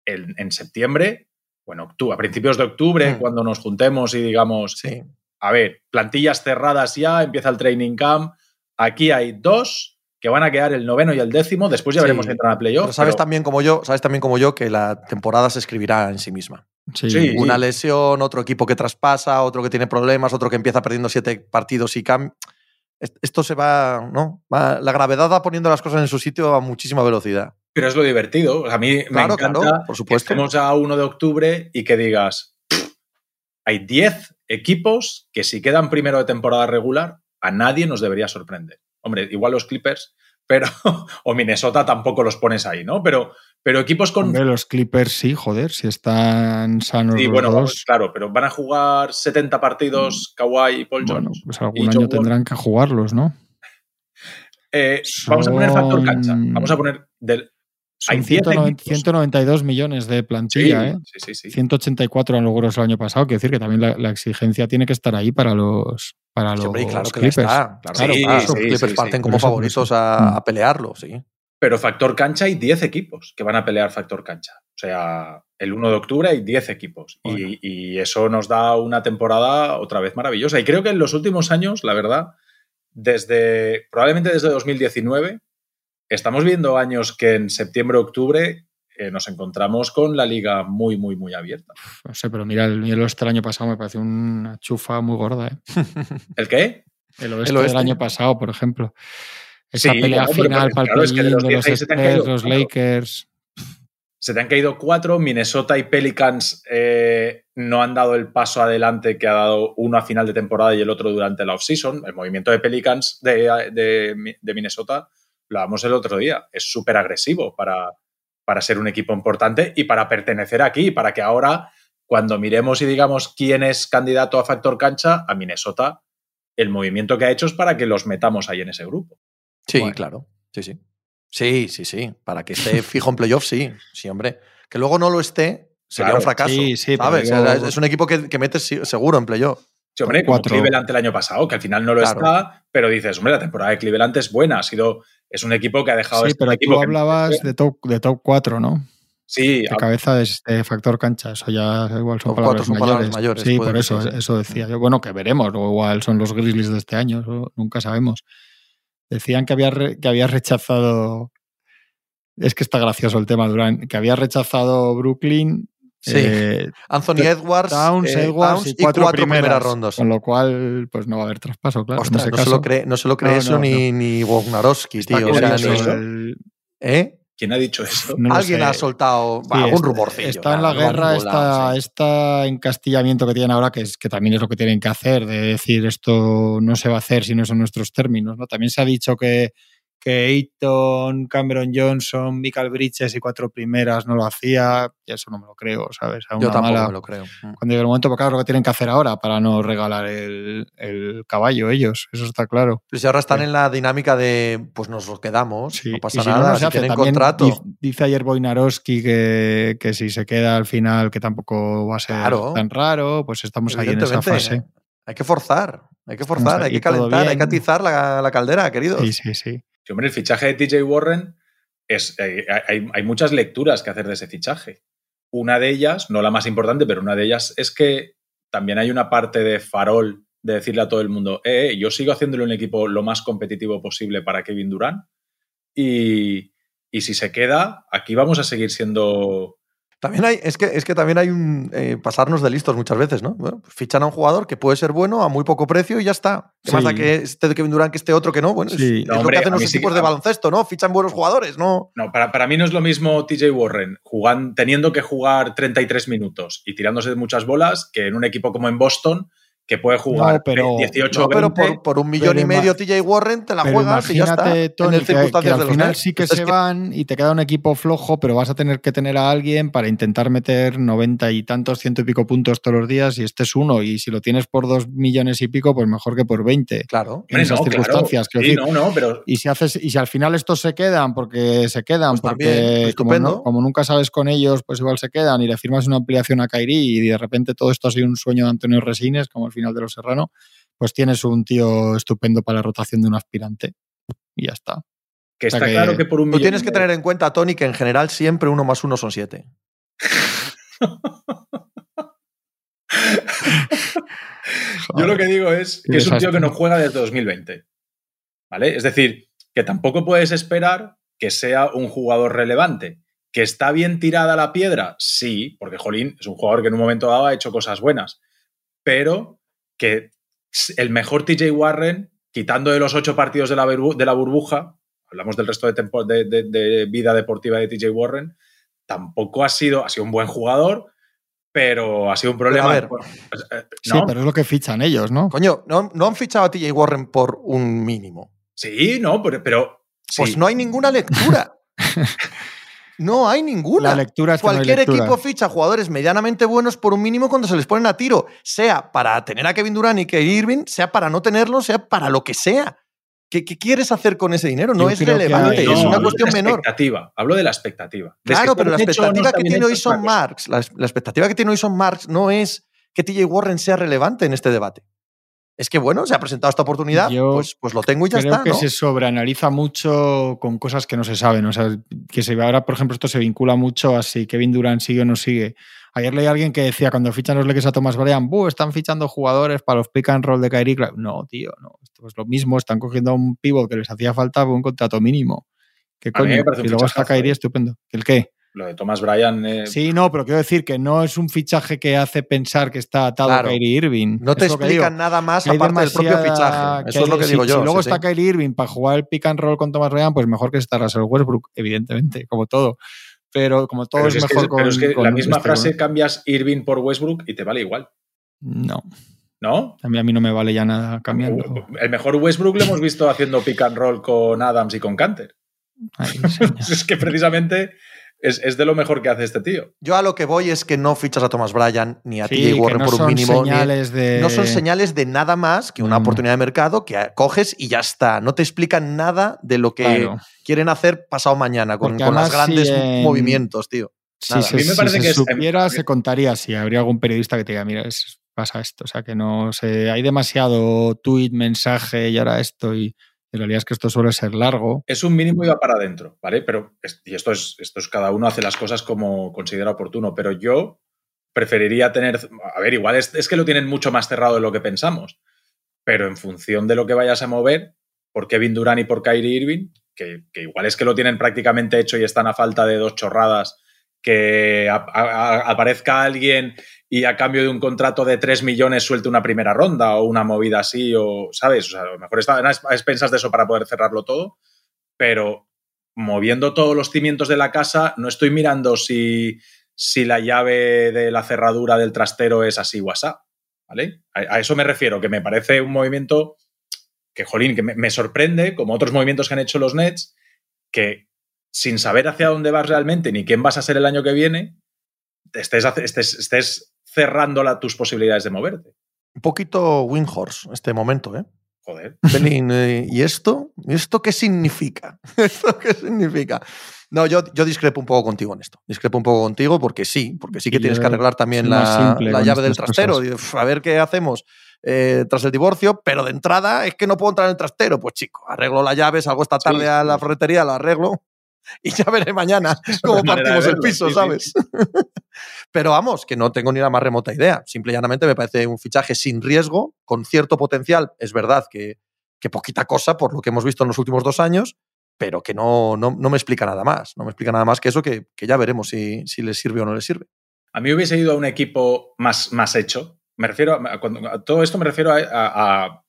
en, en septiembre, bueno, octubre, a principios de octubre, mm. cuando nos juntemos y digamos, sí. a ver, plantillas cerradas ya, empieza el training camp. Aquí hay dos que van a quedar el noveno y el décimo. Después ya sí. veremos si entran a playoff. Pero sabes pero... también como yo, sabes también como yo que la temporada se escribirá en sí misma. Sí. sí. Una lesión, otro equipo que traspasa, otro que tiene problemas, otro que empieza perdiendo siete partidos y cambia. Esto se va, ¿no? Va, la gravedad va poniendo las cosas en su sitio a muchísima velocidad. Pero es lo divertido. A mí claro, me encanta claro, por supuesto. que estemos a 1 de octubre y que digas, hay 10 equipos que si quedan primero de temporada regular, a nadie nos debería sorprender. Hombre, igual los Clippers, pero o Minnesota tampoco los pones ahí, ¿no? Pero, pero equipos con. Hombre, los Clippers sí, joder, si están sanos. Sí, los bueno, dos. claro, pero van a jugar 70 partidos Kawhi y Paul George. Bueno, pues algún año tendrán que jugarlos, ¿no? Eh, Son... Vamos a poner factor cancha. Vamos a poner del. Hay 190, 192 millones de plantilla, sí, ¿eh? Sí, sí, sí. 184 han logrado el año pasado. Quiero decir que también la, la, exigencia tiene que estar ahí para los, para los sí, claro que. Está. Claro, claro, claro. los Clippers parten como favoritos a, a, pelearlo, sí. Pero factor cancha hay 10 equipos que van a pelear factor cancha. O sea, el 1 de octubre hay 10 equipos. Bueno. Y, y, eso nos da una temporada otra vez maravillosa. Y creo que en los últimos años, la verdad, desde probablemente desde 2019, estamos viendo años que en septiembre, octubre eh, nos encontramos con la liga muy, muy, muy abierta. No sé, pero mira, el, el oeste del año pasado me pareció una chufa muy gorda. ¿eh? ¿El qué? El oeste, el oeste, del año pasado, por ejemplo. Esa sí, pelea final para claro, es que de los, de los, Spurs, los Lakers. Se te han caído cuatro. Minnesota y Pelicans eh, no han dado el paso adelante que ha dado uno a final de temporada y el otro durante la offseason. El movimiento de Pelicans de, de, de Minnesota lo hablamos el otro día, es súper agresivo para, para ser un equipo importante y para pertenecer aquí, para que ahora, cuando miremos y digamos quién es candidato a factor cancha, a Minnesota, el movimiento que ha hecho es para que los metamos ahí en ese grupo. Sí, bueno. claro. Sí, sí. Sí, sí, sí. Para que esté fijo en playoff, sí. Sí, hombre. Que luego no lo esté, sería claro, un fracaso. Sí, sí, ¿sabes? Es un equipo que, que metes seguro en playoff. Sí, hombre, como Cuatro. Cleveland el año pasado, que al final no lo Claro. está, pero dices, hombre, la temporada de Cleveland es buena, ha sido, es un equipo que ha dejado. Sí, este pero equipo tú que- hablabas de top, de top 4, ¿no? Sí, De cabeza de, de factor cancha. Eso ya igual son palabras, son mayores. palabras mayores, Sí, por eso, eso decía yo. Bueno, que veremos. O igual son los Grizzlies de este año. eso nunca sabemos. Decían que había, re- que había rechazado. Es que está gracioso el tema, Durán. Que había rechazado Brooklyn. Sí. eh, Anthony Edwards, Towns, eh, Edwards Towns y cuatro, primeras, primeras rondas. Con lo cual, pues no va a haber traspaso, claro. Ostras, no, se lo cree, no se lo cree No, eso no, ni, ni Wojnarowski, tío. O sea, ni- el- ¿Eh? ¿quién ha dicho eso? no Alguien sé. ha soltado Sí, algún rumorcillo. Está en la guerra, volado, está, sí. está encastillamiento que tienen ahora, que, es, que también es lo que tienen que hacer, de decir esto no se va a hacer si no son nuestros términos. ¿no? También se ha dicho que, que Ayton, Cameron Johnson, Michael Bridges y cuatro primeras no lo hacía, y eso no me lo creo, ¿sabes? A Yo una tampoco mala- me lo creo. Mm. Cuando llegue el momento, porque claro, lo que tienen que hacer ahora para no regalar el, el caballo ellos, eso está claro. Pues si ahora están Sí. en la dinámica de, pues nos lo quedamos, Sí, no y pasa si no, nada, no se si hace. tienen También contrato. dice- Dice ayer Boinarowski que, que si se queda al final, que tampoco va a ser Claro. tan raro, pues estamos ahí en esa fase. Hay que forzar, hay que forzar, hay que calentar, hay que atizar la, la caldera, queridos. Sí, sí, sí. Sí, hombre, el fichaje de TJ Warren es. eh, hay, hay muchas lecturas que hacer de ese fichaje. Una de ellas, no la más importante, pero una de ellas es que también hay una parte de farol de decirle a todo el mundo, eh, eh, yo sigo haciéndole un equipo lo más competitivo posible para Kevin Durant y, y si se queda, aquí vamos a seguir siendo... También hay, es que, es que también hay un eh, pasarnos de listos muchas veces, ¿no? Bueno, pues fichan a un jugador que puede ser bueno a muy poco precio y ya está. ¿Qué Sí. más da que este de Kevin Durant que este otro que no? Bueno, es- Sí. es, No, lo hombre, que hacen los sí equipos que- de baloncesto, ¿no? Fichan buenos jugadores, ¿no? No, para, para mí no es lo mismo TJ Warren jugando, teniendo que jugar 33 minutos y tirándose muchas bolas que en un equipo como en Boston que puede jugar No, pero- 18 No, pero 20. por, por un millón y medio TJ Warren te la Pero juegas y ya está. imagínate, Tony, en que- circunstancias que, al final sí que Pues se van y te queda un equipo flojo, pero vas a tener que tener a alguien para intentar meter 90 y tantos, ciento y pico puntos todos los días y este es uno. Y si lo tienes por dos millones y pico, pues mejor que por 20. Claro. en esas circunstancias, quiero Sí, decir. no, no, pero Y si haces, y si al final estos se quedan porque se quedan, Pues porque también, como, estupendo. no- como nunca sabes con ellos, pues igual se quedan y le firmas una ampliación a Kairi y de repente todo esto ha sido un sueño de Antonio Resines, como el final de Los Serrano, pues tienes un tío estupendo para la rotación de un aspirante. Y ya está. que o sea está que claro que por un Tú tienes que tener en cuenta, Tony, que en general siempre uno más uno son siete. Yo lo que digo es que es un tío que no juega desde 2020. ¿Vale? Es decir, que tampoco puedes esperar que sea un jugador relevante. ¿Que está bien tirada la piedra? Sí, porque Jolín es un jugador que en un momento dado ha hecho cosas buenas. Pero que el mejor TJ Warren, quitando de los ocho partidos de la, burbu- de la burbuja, hablamos del resto de, tempo- de- de- de vida deportiva de TJ Warren, tampoco ha sido, ha sido un buen jugador, pero ha sido un problema. a ver. Eh, Sí, ¿no? pero es lo que fichan ellos, ¿no? Coño, ¿no, no han fichado a TJ Warren por un mínimo. Sí, no, pero. pero Pues sí. no hay ninguna lectura. no hay ninguna. La lectura es que no hay Cualquier lectura. equipo ficha jugadores medianamente buenos por un mínimo cuando se les ponen a tiro, sea para tener a Kevin Durant y Kyrie Irving, sea para no tenerlo, sea para lo que sea. ¿Qué, qué quieres hacer con ese dinero? No Yo es que relevante, hay- No, es una cuestión menor. expectativa. Hablo de la expectativa. De Claro, pero la expectativa que tiene hecho hoy es otra son cosa. Marks, la, la expectativa que tiene hoy son Marks no es que TJ Warren sea relevante en este debate. Es que bueno, se ha presentado esta oportunidad, Yo pues, pues lo tengo y ya Creo está. que ¿no? se sobreanaliza mucho con cosas que no se saben. O sea, que se ahora, por ejemplo, esto se vincula mucho a si Kevin Durant sigue o no sigue. Ayer leí a alguien que decía cuando fichan los Lakers a Thomas Bryant, "Buh, están fichando jugadores para los pick and roll de Kyrie. Clark". No, tío, no. Esto es lo mismo. Están cogiendo a un pivot que les hacía falta por un contrato mínimo. ¿Qué coño? Y luego está Kyrie ¿eh? estupendo. ¿El qué? Lo de Thomas Bryan. eh, Sí, no, pero quiero decir que no es un fichaje que hace pensar que está atado Claro. a Kyrie Irving. No te que explican nada más que aparte del propio fichaje. Eso que es lo que si- digo yo. Si luego sí, está sí. Kyrie Irving para jugar el pick and roll con Thomas Ryan, pues mejor que está Russell Westbrook, evidentemente, como todo. Pero como todo pero es, es que- mejor con. pero es que con la misma este, frase cambias Irving por Westbrook y te vale igual. No, ¿No? a mí, a mí no me vale ya nada cambiando. El mejor Westbrook lo hemos visto haciendo pick and roll con Adams y con Canter. Ay. Es que precisamente es, es de lo mejor que hace este tío. Yo a lo que voy es que no fichas a Thomas Bryan ni a Sí, TJ Warren no por un son mínimo. ni- señales de. No son señales de nada más que una Mm. oportunidad de mercado que coges y ya está. No te explican nada de lo que Claro. quieren hacer pasado mañana con, con los grandes si en- movimientos, tío. Si se, A mí me si parece se que es- supiera, se contaría si habría algún periodista que te diga, mira, es pasa esto. O sea, que no sé, hay demasiado tweet, mensaje y ahora esto y en realidad es que esto suele ser largo. Es un mínimo y va para adentro, ¿vale? Pero, y esto es, esto es cada uno hace las cosas como considera oportuno, pero yo preferiría tener, a ver, igual es, que lo tienen mucho más cerrado de lo que pensamos, pero en función de lo que vayas a mover, por Kevin Durant y por Kyrie Irving, que, igual es que lo tienen prácticamente hecho y están a falta de dos chorradas, que aparezca alguien y a cambio de un contrato de 3 millones suelte una primera ronda o una movida así, o, ¿sabes? O sea, a lo mejor está a expensas de eso para poder cerrarlo todo, pero moviendo todos los cimientos de la casa, no estoy mirando si, si la llave de la cerradura del trastero es así o así, ¿vale? A, eso me refiero, que me parece un movimiento que, jolín, que me, sorprende, como otros movimientos que han hecho los Nets, que sin saber hacia dónde vas realmente ni quién vas a ser el año que viene, estés, estés, estés cerrando tus posibilidades de moverte. Un poquito Windhorse este momento, ¿eh? Joder. Eh, ¿y esto? ¿Esto qué significa? ¿Esto qué significa? No, yo, yo discrepo un poco contigo en esto. Discrepo un poco contigo porque sí, porque sí que tienes que arreglar también la, llave del trastero. A ver qué hacemos eh, tras el divorcio, pero de entrada es que no puedo entrar en el trastero. Pues chico, arreglo la llave, salgo esta tarde a la ferretería, la arreglo y ya veré mañana cómo partimos el piso, ¿sabes? Pero vamos, que no tengo ni la más remota idea. Simple y llanamente me parece un fichaje sin riesgo, con cierto potencial. Es verdad que, que poquita cosa por lo que hemos visto en los últimos dos años, pero que no, no, me explica nada más. No me explica nada más que eso que, que ya veremos si, si le sirve o no le sirve. A mí hubiese ido a un equipo más, más hecho. Me refiero a, todo esto me refiero a,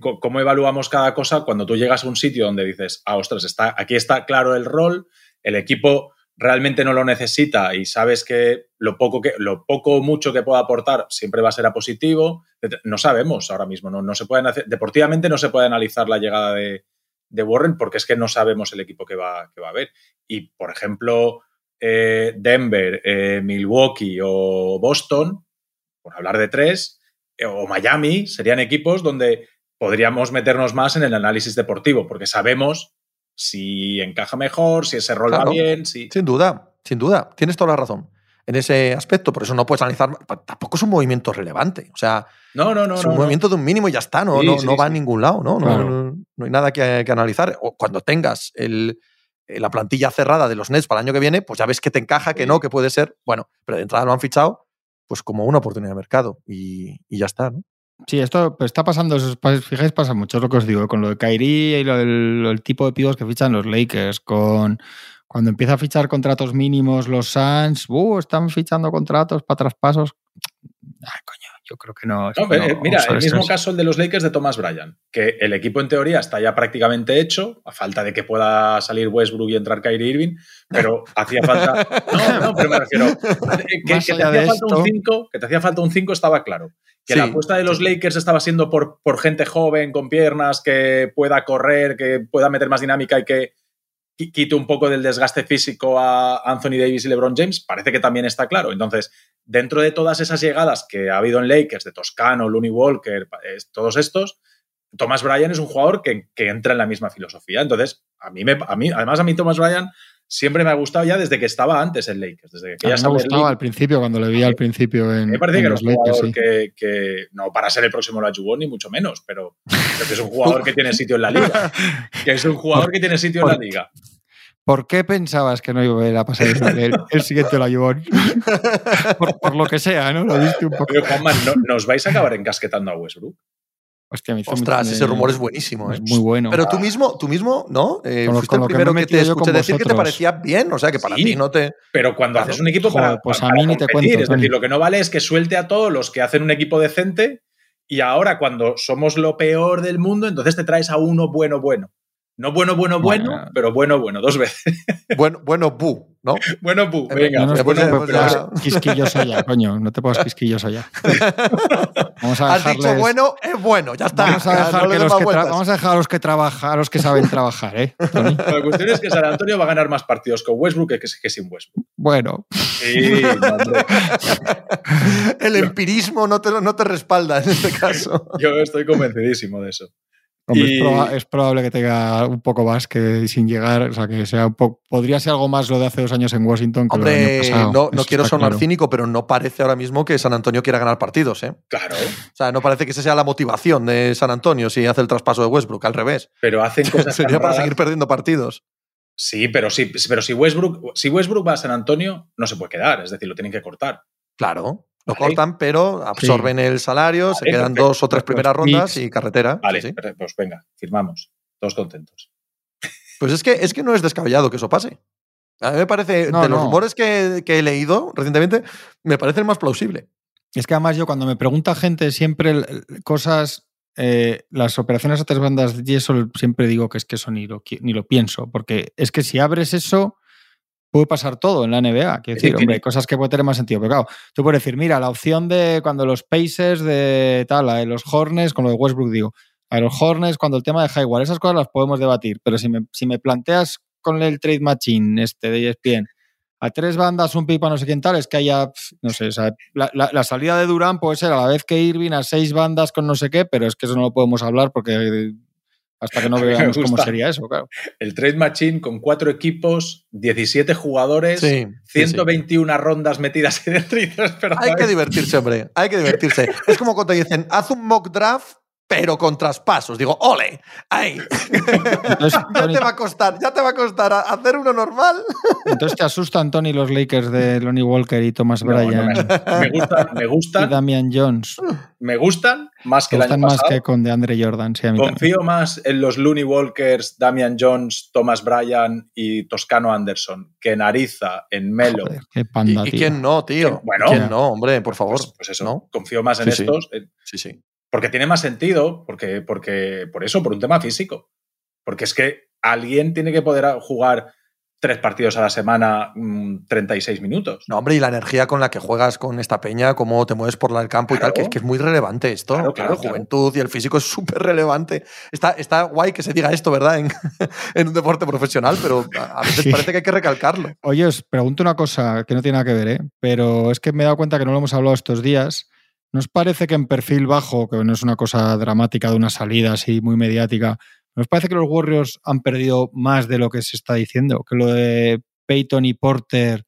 ¿cómo evaluamos cada cosa cuando tú llegas a un sitio donde dices, ah, ostras, está, aquí está claro el rol, el equipo realmente no lo necesita y sabes que lo poco que lo poco o mucho que pueda aportar siempre va a ser a positivo. No sabemos ahora mismo, no, no se pueden hacer, deportivamente no se puede analizar la llegada de, Warren porque es que no sabemos el equipo que va, que va a haber. Y, por ejemplo, eh, Denver, eh, Milwaukee o Boston, por hablar de tres, eh, o Miami, serían equipos donde podríamos meternos más en el análisis deportivo, porque sabemos si encaja mejor, si ese rol va bien. Si... Sin duda, sin duda. Tienes toda la razón en ese aspecto, por eso no puedes analizar. Tampoco es un movimiento relevante. O sea, no, no, no, es un movimiento de un mínimo y ya está, no, no, va a ningún lado, ¿no? No, hay nada que, analizar. O cuando tengas el, la plantilla cerrada de los Nets para el año que viene, pues ya ves que te encaja, que no, que puede ser. Bueno, pero de entrada lo han fichado pues como una oportunidad de mercado y, y ya está, ¿no? Sí, esto pues, está pasando, fijáis, pasa mucho, lo que os digo, con lo de Kyrie y lo del el tipo de pibos que fichan los Lakers, con cuando empieza a fichar contratos mínimos los Suns, uh, están fichando contratos para traspasos. Ay, coño, yo creo que no. Eh, mira, el mismo caso el de los Lakers de Thomas Bryan, que el equipo en teoría está ya prácticamente hecho, a falta de que pueda salir Westbrook y entrar Kyrie Irving, pero hacía falta. No, no, pero me refiero. Que, te hacía falta un 5, que te hacía falta un 5 estaba claro. Que la apuesta de los Lakers estaba siendo por, por gente joven, con piernas, que pueda correr, que pueda meter más dinámica y que quite un poco del desgaste físico a Anthony Davis y LeBron James, parece que también está claro. Entonces, dentro de todas esas llegadas que ha habido en Lakers, de Toscano, Looney Walker, todos estos, Thomas Bryan es un jugador que, entra en la misma filosofía. Entonces, a mí, me, a mí, además a mí Thomas Bryan siempre me ha gustado ya desde que estaba antes en Lakers. Desde que ya me gustaba al principio, cuando le vi al principio en. Me parece que los Lakers, que, no para ser el próximo Lajubón, ni mucho menos, pero, que es un jugador que tiene sitio en la liga. Que es un jugador que tiene sitio en la liga. ¿Por qué pensabas que no iba a pasar el, el siguiente Lajubón? por, por lo que sea, ¿no? Lo viste un poco. Pero, Juanma, ¿no, ¿nos vais a acabar encasquetando a Westbrook? Hostia, Ostras, ese rumor es buenísimo. Es ¿eh? muy bueno. Pero tú mismo, tú mismo, ¿no? Eh, fuiste el primero que, te escuché decir que te parecía bien. O sea, que para ti no te. Pero cuando haces un equipo para, pues a mí ni te cuento, es decir, lo que no vale es que suelte a todos los que hacen un equipo decente y ahora cuando somos lo peor del mundo, entonces te traes a uno bueno, bueno. No bueno, bueno, bueno, pero bueno, bueno, dos veces. Bueno, bueno, bu, ¿no? Bueno, bu, venga. No, no quisquilloso ya, coño, no te pongas quisquilloso ya. Vamos a Has dicho bueno, es bueno, ya está. Vamos a dejar, los que vamos a, dejar a los que trabajan, a los que saben trabajar, ¿eh? La cuestión es que San Antonio va a ganar más partidos con Westbrook que, que sin Westbrook. Bueno. Sí, El empirismo no te, no te respalda en este caso. Yo estoy convencidísimo de eso. Hombre, Y- es, proba- es probable que tenga un poco más que sin llegar, o sea, que sea un poco. Podría ser algo más lo de hace dos años en Washington que lo del Hombre, año pasado. no, quiero sonar claro. cínico, pero no parece ahora mismo que San Antonio quiera ganar partidos, ¿eh? Claro, O sea, no parece que esa sea la motivación de San Antonio si hace el traspaso de Westbrook, al revés. pero hacen cosas Sería para seguir perdiendo partidos. Sí, pero sí, pero si Westbrook, si Westbrook va a San Antonio, no se puede quedar, es decir, lo tienen que cortar. Claro, lo Vale. cortan, pero absorben el salario, se quedan perfecto. dos o tres primeras rondas y carretera. Vale, Sí, pues venga, firmamos. Todos contentos. Pues es que, es que no es descabellado que eso pase. A mí me parece, No, de los no. rumores que, que he leído recientemente, me parece el más plausible. Es que además yo cuando me pregunta gente siempre cosas, eh, las operaciones a tres bandas y eso siempre digo que es que eso ni lo, ni lo pienso, porque es que si abres eso puede pasar todo en la NBA. Quiero decir, hombre, hay cosas que pueden tener más sentido, pero claro, tú puedes decir, mira, la opción de cuando los Pacers de tal, la de los Hornets, con lo de Westbrook digo, a los Hornets cuando el tema de Highwall, esas cosas las podemos debatir, pero si me, si me planteas con el trade machine este de ESPN, a tres bandas, un pipa, no sé quién tal, es que haya, no sé, o sea, la, la- la salida de Durán puede ser a la vez que Irving a seis bandas con no sé qué, pero es que eso no lo podemos hablar porque hasta que no veamos cómo sería eso, claro. El Trade Machine con cuatro equipos, 17 jugadores, Sí, sí, sí. 121 rondas metidas en el trices, pero Hay que divertirse, hombre. Hay que divertirse. es como cuando te dicen, haz un mock draft, pero con traspasos. Digo, ole, ¡ay! Entonces, ya te va a costar, ya te va a costar hacer uno normal. entonces te asustan, Tony, los Lakers de Lonnie Walker y Thomas No, no Bryan me, me gustan, me y gustan, Damian Jones. me gustan más que el gustan año más pasado. que con DeAndre Jordan, sí, a mí también. Confío más en los Looney Walkers, Damian Jones, Thomas Bryan y Toscano Anderson que en Ariza, en Melo. Joder, qué ¿Y, panda, y tío. quién no, tío? Bueno. ¿Quién no, hombre? Por favor. Pues, pues eso, ¿no? confío más en Sí, sí. estos. Sí, sí. Porque tiene más sentido, porque, porque, por eso, por un tema físico. Porque es que alguien tiene que poder jugar tres partidos a la semana, mm, 36 minutos. No, hombre, y la energía con la que juegas con esta peña, cómo te mueves por la- el campo y tal, Claro. que, que es muy relevante esto. Claro, claro, la juventud y el físico es súper relevante. Está, está guay que se diga esto, ¿verdad? En, en un deporte profesional, pero a a veces Sí. parece que hay que recalcarlo. Oye, os pregunto una cosa que no tiene nada que ver, ¿eh? pero es que me he dado cuenta que no lo hemos hablado estos días. ¿No os parece que en perfil bajo, que no es una cosa dramática de una salida así muy mediática, ¿nos parece que los Warriors han perdido más de lo que se está diciendo? Que lo de Peyton y Porter,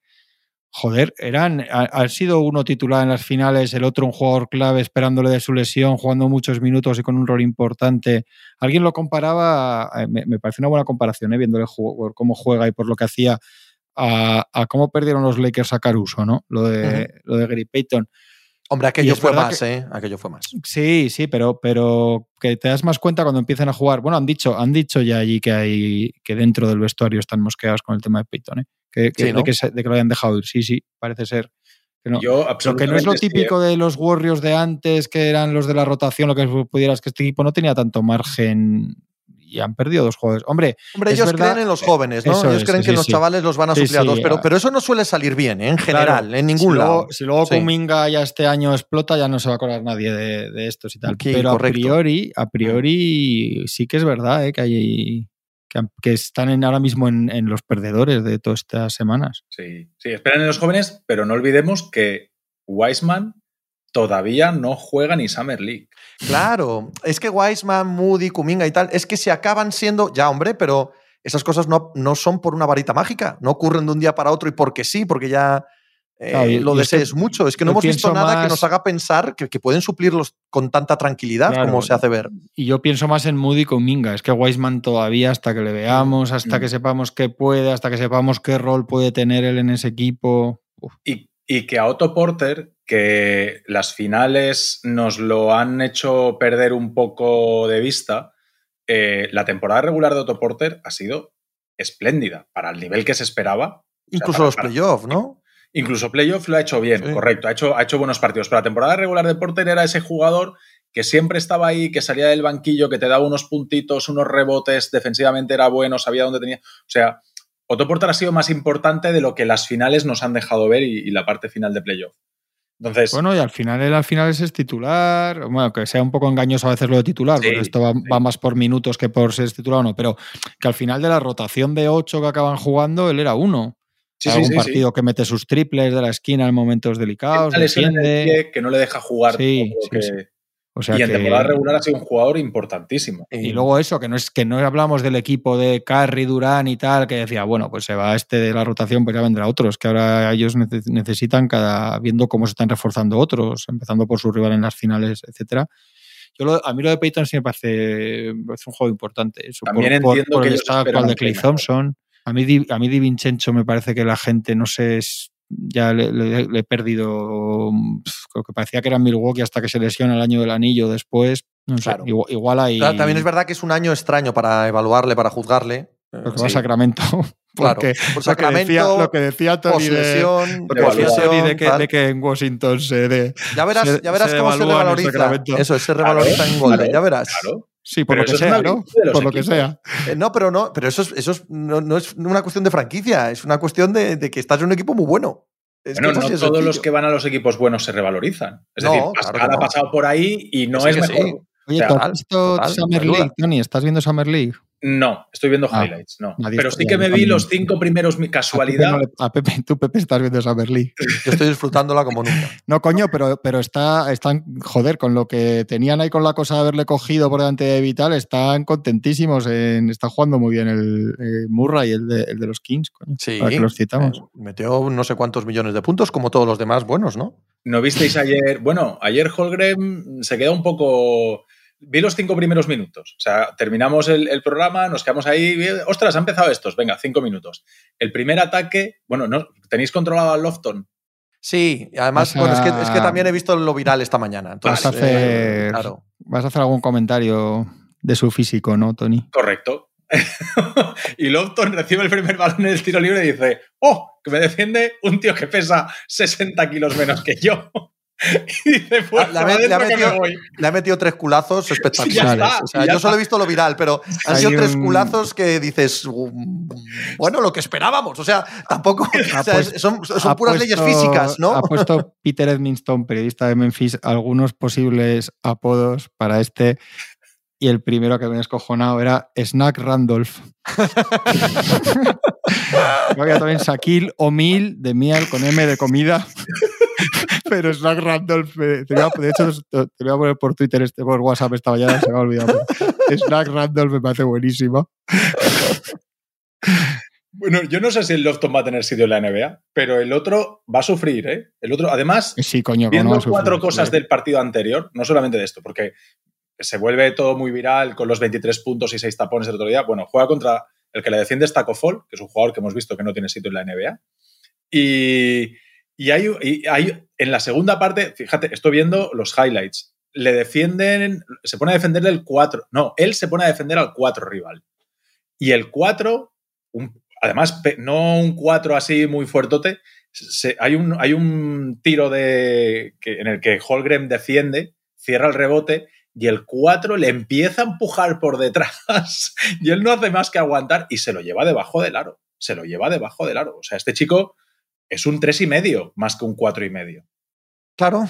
joder, eran, ha- han sido uno titular en las finales, el otro un jugador clave esperándole de su lesión, jugando muchos minutos y con un rol importante. Alguien lo comparaba, eh, me, me parece una buena comparación, ¿eh? viéndole cómo juega y por lo que hacía a, a cómo perdieron los Lakers a Caruso, ¿no? Lo de, lo de Gary Payton. Hombre, aquello fue más, ¿eh? Aquello fue más. Sí, sí, pero, pero que te das más cuenta cuando empiezan a jugar. Bueno, han dicho, han dicho ya allí que hay que dentro del vestuario están mosqueados con el tema de Payton, ¿eh? Que, que- Sí, ¿no? de, que se- de que lo hayan dejado ir. Sí, sí, parece ser. Que no. Yo Lo que no es lo sí, ¿eh? típico de los Warriors de antes, que eran los de la rotación, lo que pudieras, que este equipo no tenía tanto margen y han perdido dos jugadores. Hombre, Hombre, Es ellos verdad, creen en los jóvenes, ¿no? eso ellos es, creen sí, que sí, los sí. chavales los van a Sí, suplir a sí, dos, pero, ah. pero eso no suele salir bien, ¿eh? en general, Claro, en ningún si lado. Luego, si luego Sí. Kuminga ya este año explota, ya no se va a acordar nadie de, de estos y tal. Aquí, Pero correcto. a priori, a priori sí que es verdad ¿eh? que hay que están en, ahora mismo en, en los perdedores de todas estas semanas. Sí, sí, esperan en los jóvenes, pero no olvidemos que Wiseman todavía no juega ni Summer League. Claro, es que Wiseman, Moody, Kuminga y tal, es que se acaban siendo, ya hombre, pero esas cosas no, no son por una varita mágica, no ocurren de un día para otro y porque sí, porque ya eh, Claro, y- lo y es que desees mucho. Es que no hemos visto nada que nos haga pensar que, que pueden suplirlos con tanta tranquilidad Claro. como se hace ver. Y yo pienso más en Moody con Minga. Es que Wiseman todavía, hasta que le veamos, hasta Mm. que sepamos qué puede, hasta que sepamos qué rol puede tener él en ese equipo. uf, Y, y que a Otto Porter, que las finales nos lo han hecho perder un poco de vista, eh, la temporada regular de Otto Porter ha sido espléndida para el nivel que se esperaba. Incluso para- los playoffs, ¿no? Incluso playoff lo ha hecho bien, Sí. correcto, ha hecho, ha hecho buenos partidos. Pero la temporada regular de Porter era ese jugador que siempre estaba ahí, que salía del banquillo, que te daba unos puntitos, unos rebotes, defensivamente era bueno, sabía dónde tenía. O sea, Otto Porter ha sido más importante de lo que las finales nos han dejado ver y, y la parte final de playoff. Entonces, Bueno, y al final, él al final es titular. Bueno, que sea un poco engañoso a veces lo de titular, Sí, porque esto va, sí. va más por minutos que por ser titular o no. Pero que al final de la rotación de ocho que acaban jugando, él era uno. sí, sí, Algún sí, sí. partido que mete sus triples de la esquina en momentos delicados, pie que no le deja jugar Sí, todo lo sí, que- O sea y en que- temporada regular ha sido un jugador importantísimo. Y luego eso, que no es que no hablamos del equipo de Carry, Durán y tal, que decía, bueno, pues se va este de la rotación, pues ya vendrá otros, que ahora ellos nece- necesitan cada viendo cómo se están reforzando otros, empezando por su rival en las finales, etcétera. Yo lo- a mí lo de Peyton sí me parece, me parece un juego importante. Eso, También entiendo que el estado actual de Clay Thompson. A mí, Di- a mí Di Vincenzo me parece que la gente, no sé, es- ya le, le- le he perdido. Creo que parecía que era Milwaukee hasta que se lesiona el año del anillo después. No sé, Claro. igual, igual. Claro, también es verdad que es un año extraño para evaluarle, para juzgarle. Porque Eh, va a Sacramento. Claro. Porque Por lo, que Sacramento, decía, lo que decía Tony de, de que, de que en Washington se de, Ya verás, se- ya verás se cómo se revaloriza. Eso, se revaloriza en Golden, claro, ya verás. Claro. Sí, por Pero lo que es sea, ¿no? Por lo que equipos. sea. Eh, no, pero no, pero eso, es, eso es- no, no es una cuestión de franquicia, es una cuestión de, de que estás en un equipo muy bueno. Es Bueno, que es no todos los que van a los equipos buenos se revalorizan. Es No, decir, claro Pascal no. ha pasado por ahí y no es que mejor. sí. Oye, O sea, ¿tú has total, visto total, Summer. League, Tony? ¿Estás viendo Summer League? No, estoy viendo Ah, highlights, no. nadie Pero sí que me vi los cinco primeros, mi A Pepe, casualidad. no le- a Pepe, tú, Pepe, estás viendo Summer League. Yo estoy disfrutándola como nunca. No, coño, pero, pero está, están, joder, con lo que tenían ahí con la cosa de haberle cogido por delante de Vital, están contentísimos. En, está jugando muy bien el, eh, Murray, el de, el de los Kings, coño. Sí. Para que los citamos. Eh, metió no sé cuántos millones de puntos, como todos los demás buenos, ¿no? ¿No visteis ayer? Bueno, ayer Holgren se queda un poco. Vi los cinco primeros minutos. O sea, terminamos el, el programa, nos quedamos ahí. Ostras, ha empezado estos. Venga, cinco minutos. El primer ataque. Bueno, no, ¿tenéis controlado al Lofton? Sí, y además, a- bueno, es que, es que también he visto lo viral esta mañana. Entonces, Vas a hacer- eh, claro. Vas a hacer algún comentario de su físico, ¿no, Tony? Correcto. y Lofton recibe el primer balón en el tiro libre y dice: ¡Oh! Que me defiende un tío que pesa 60 kilos menos que yo. y dice: Pues Le ha metido- tres culazos espectaculares. está, O sea, ya yo solo he visto lo viral, pero han Hay sido tres un- culazos que dices, "Um, bueno, lo que esperábamos. O sea, tampoco. Ha o sea, es- puesto- son puras leyes físicas, ¿no? Ha puesto Peter Edmiston, periodista de Memphis, algunos posibles apodos para este. Y el primero que me he escojonado era Snack Randolph. Había también Shaquille O'Mil de miel con M de comida. Pero Snack Randolph, eh, te voy a- de hecho, te voy a poner por Twitter, este, por WhatsApp esta mañana, se me ha olvidado. Snack Randolph me parece buenísimo. Bueno, yo no sé si el Lofton va a tener sitio en la NBA, pero el otro va a sufrir, ¿eh? El otro, además, Sí, coño, viendo ¿cómo no cuatro sufrir? cosas del partido anterior, no solamente de esto, porque se vuelve todo muy viral con los 23 puntos y 6 tapones el otro día. Bueno, juega contra el que le defiende es Taco Fall, que es un jugador que hemos visto que no tiene sitio en la NBA. Y, y hay, hay- en la segunda parte, fíjate, estoy viendo los highlights. Le defienden, se pone a defenderle el 4. No, él se pone a defender al 4 rival. Y el 4, un- además, no un 4 así muy fuertote, hay, un, hay un tiro de, en el que Holgren defiende, cierra el rebote y el 4 le empieza a empujar por detrás y él no hace más que aguantar y se lo lleva debajo del aro. Se lo lleva debajo del aro. O sea, este chico es un 3 y medio más que un 4 y medio. Claro.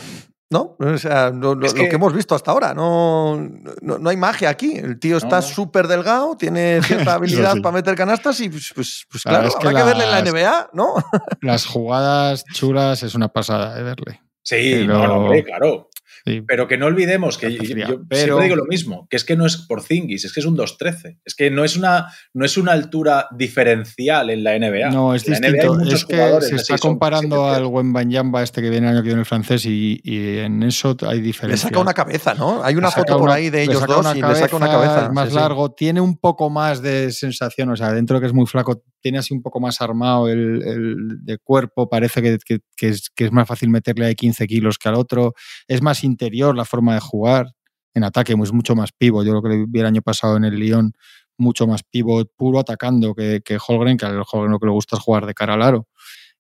¿No? O sea, lo, lo- Es lo que... hemos visto hasta ahora. No, no, no hay magia aquí. El tío está No. súper delgado, tiene cierta habilidad sí. para meter canastas y pues, pues, pues La claro, que habrá que verle en la NBA, ¿no? Las jugadas chulas es una pasada de verle. Sí, Pero- no, no, hombre, claro. Sí. Pero que no olvidemos que yo, yo pero- siempre digo lo mismo, que es que no es por Zingis, es que es un 2-13. Es que no es una, no es una altura diferencial en la NBA. No, es En distinto. Es que se está comparando al Wembanyama este que viene el año que viene el francés y, y en eso hay Le diferencia. saca una cabeza, ¿no? Hay una Le foto por una- ahí de le ellos dos y le saca una cabeza. es más sí, sí. largo, tiene un poco más de sensación, o sea, dentro que es muy flaco, tiene así un poco más armado el, el de cuerpo, parece que, que- que es, que es más fácil meterle ahí 15 kilos que al otro, es más interior la forma de jugar, en ataque es mucho más pivo, yo lo que vi el año pasado en el Lyon, mucho más pivot puro atacando que, que Holgren, que al Holgren lo que le gusta es jugar de cara al aro.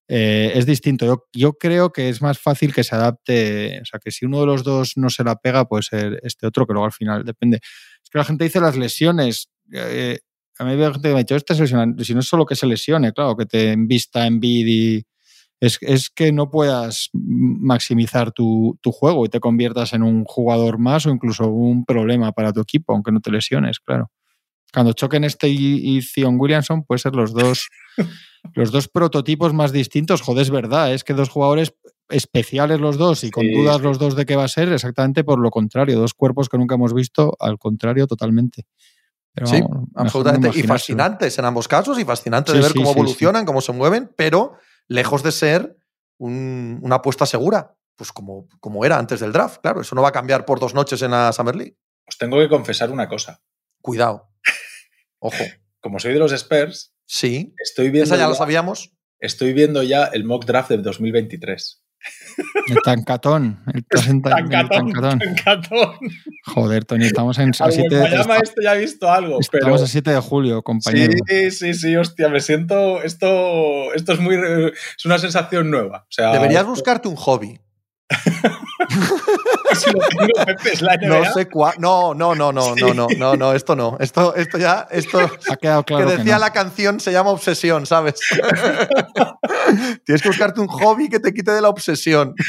Eh, es distinto. Yo, yo creo que es más fácil que se adapte. O sea, que si uno de los dos no se la pega, puede ser este otro, que luego al final depende. Es que la gente dice las lesiones. eh, a mí me ha dicho, este lesiona. Si no es solo que se lesione, claro, que te envista en vid y. Es, es que no puedas maximizar tu, tu juego y te conviertas en un jugador más o incluso un problema para tu equipo, aunque no te lesiones, claro. Cuando choquen este y, y Zion Williamson, puede ser los dos, los dos prototipos más distintos. Joder, es verdad, es que dos jugadores especiales los dos y con Sí, dudas los dos de qué va a ser, exactamente por lo contrario. Dos cuerpos que nunca hemos visto, al contrario, totalmente. Pero Sí, vamos, mejor no absolutamente. Y fascinantes en ambos casos y fascinante Sí, de ver sí, cómo evolucionan, cómo se mueven, pero lejos de ser un- una apuesta segura, pues como, como era antes del draft. Claro, eso no va a cambiar por dos noches en la Summer League. Os tengo que confesar una cosa. Cuidado. Ojo. Como soy de los Spurs, Sí. estoy viendo, Esa ya lo ya, sabíamos. estoy viendo ya el mock draft del 2023. El tancatón. El, el Tancatón, tancatón. tancatón. Joder, Tony, estamos en a 7 Guayama este ya he visto algo, pero... Estamos a 7 de julio, compañero. Sí, sí, sí, hostia, me siento. Esto, esto es muy. Es una sensación nueva. O sea, Deberías buscarte un hobby. Si lo tengo, Pepe, es la NBA. No sé cuál. No, no, no, no, no, no, no, no, esto no. Esto, esto ya, esto Ha quedado claro que que, decía no. la canción se llama obsesión, ¿sabes? Tienes que buscarte un hobby que te quite de la obsesión.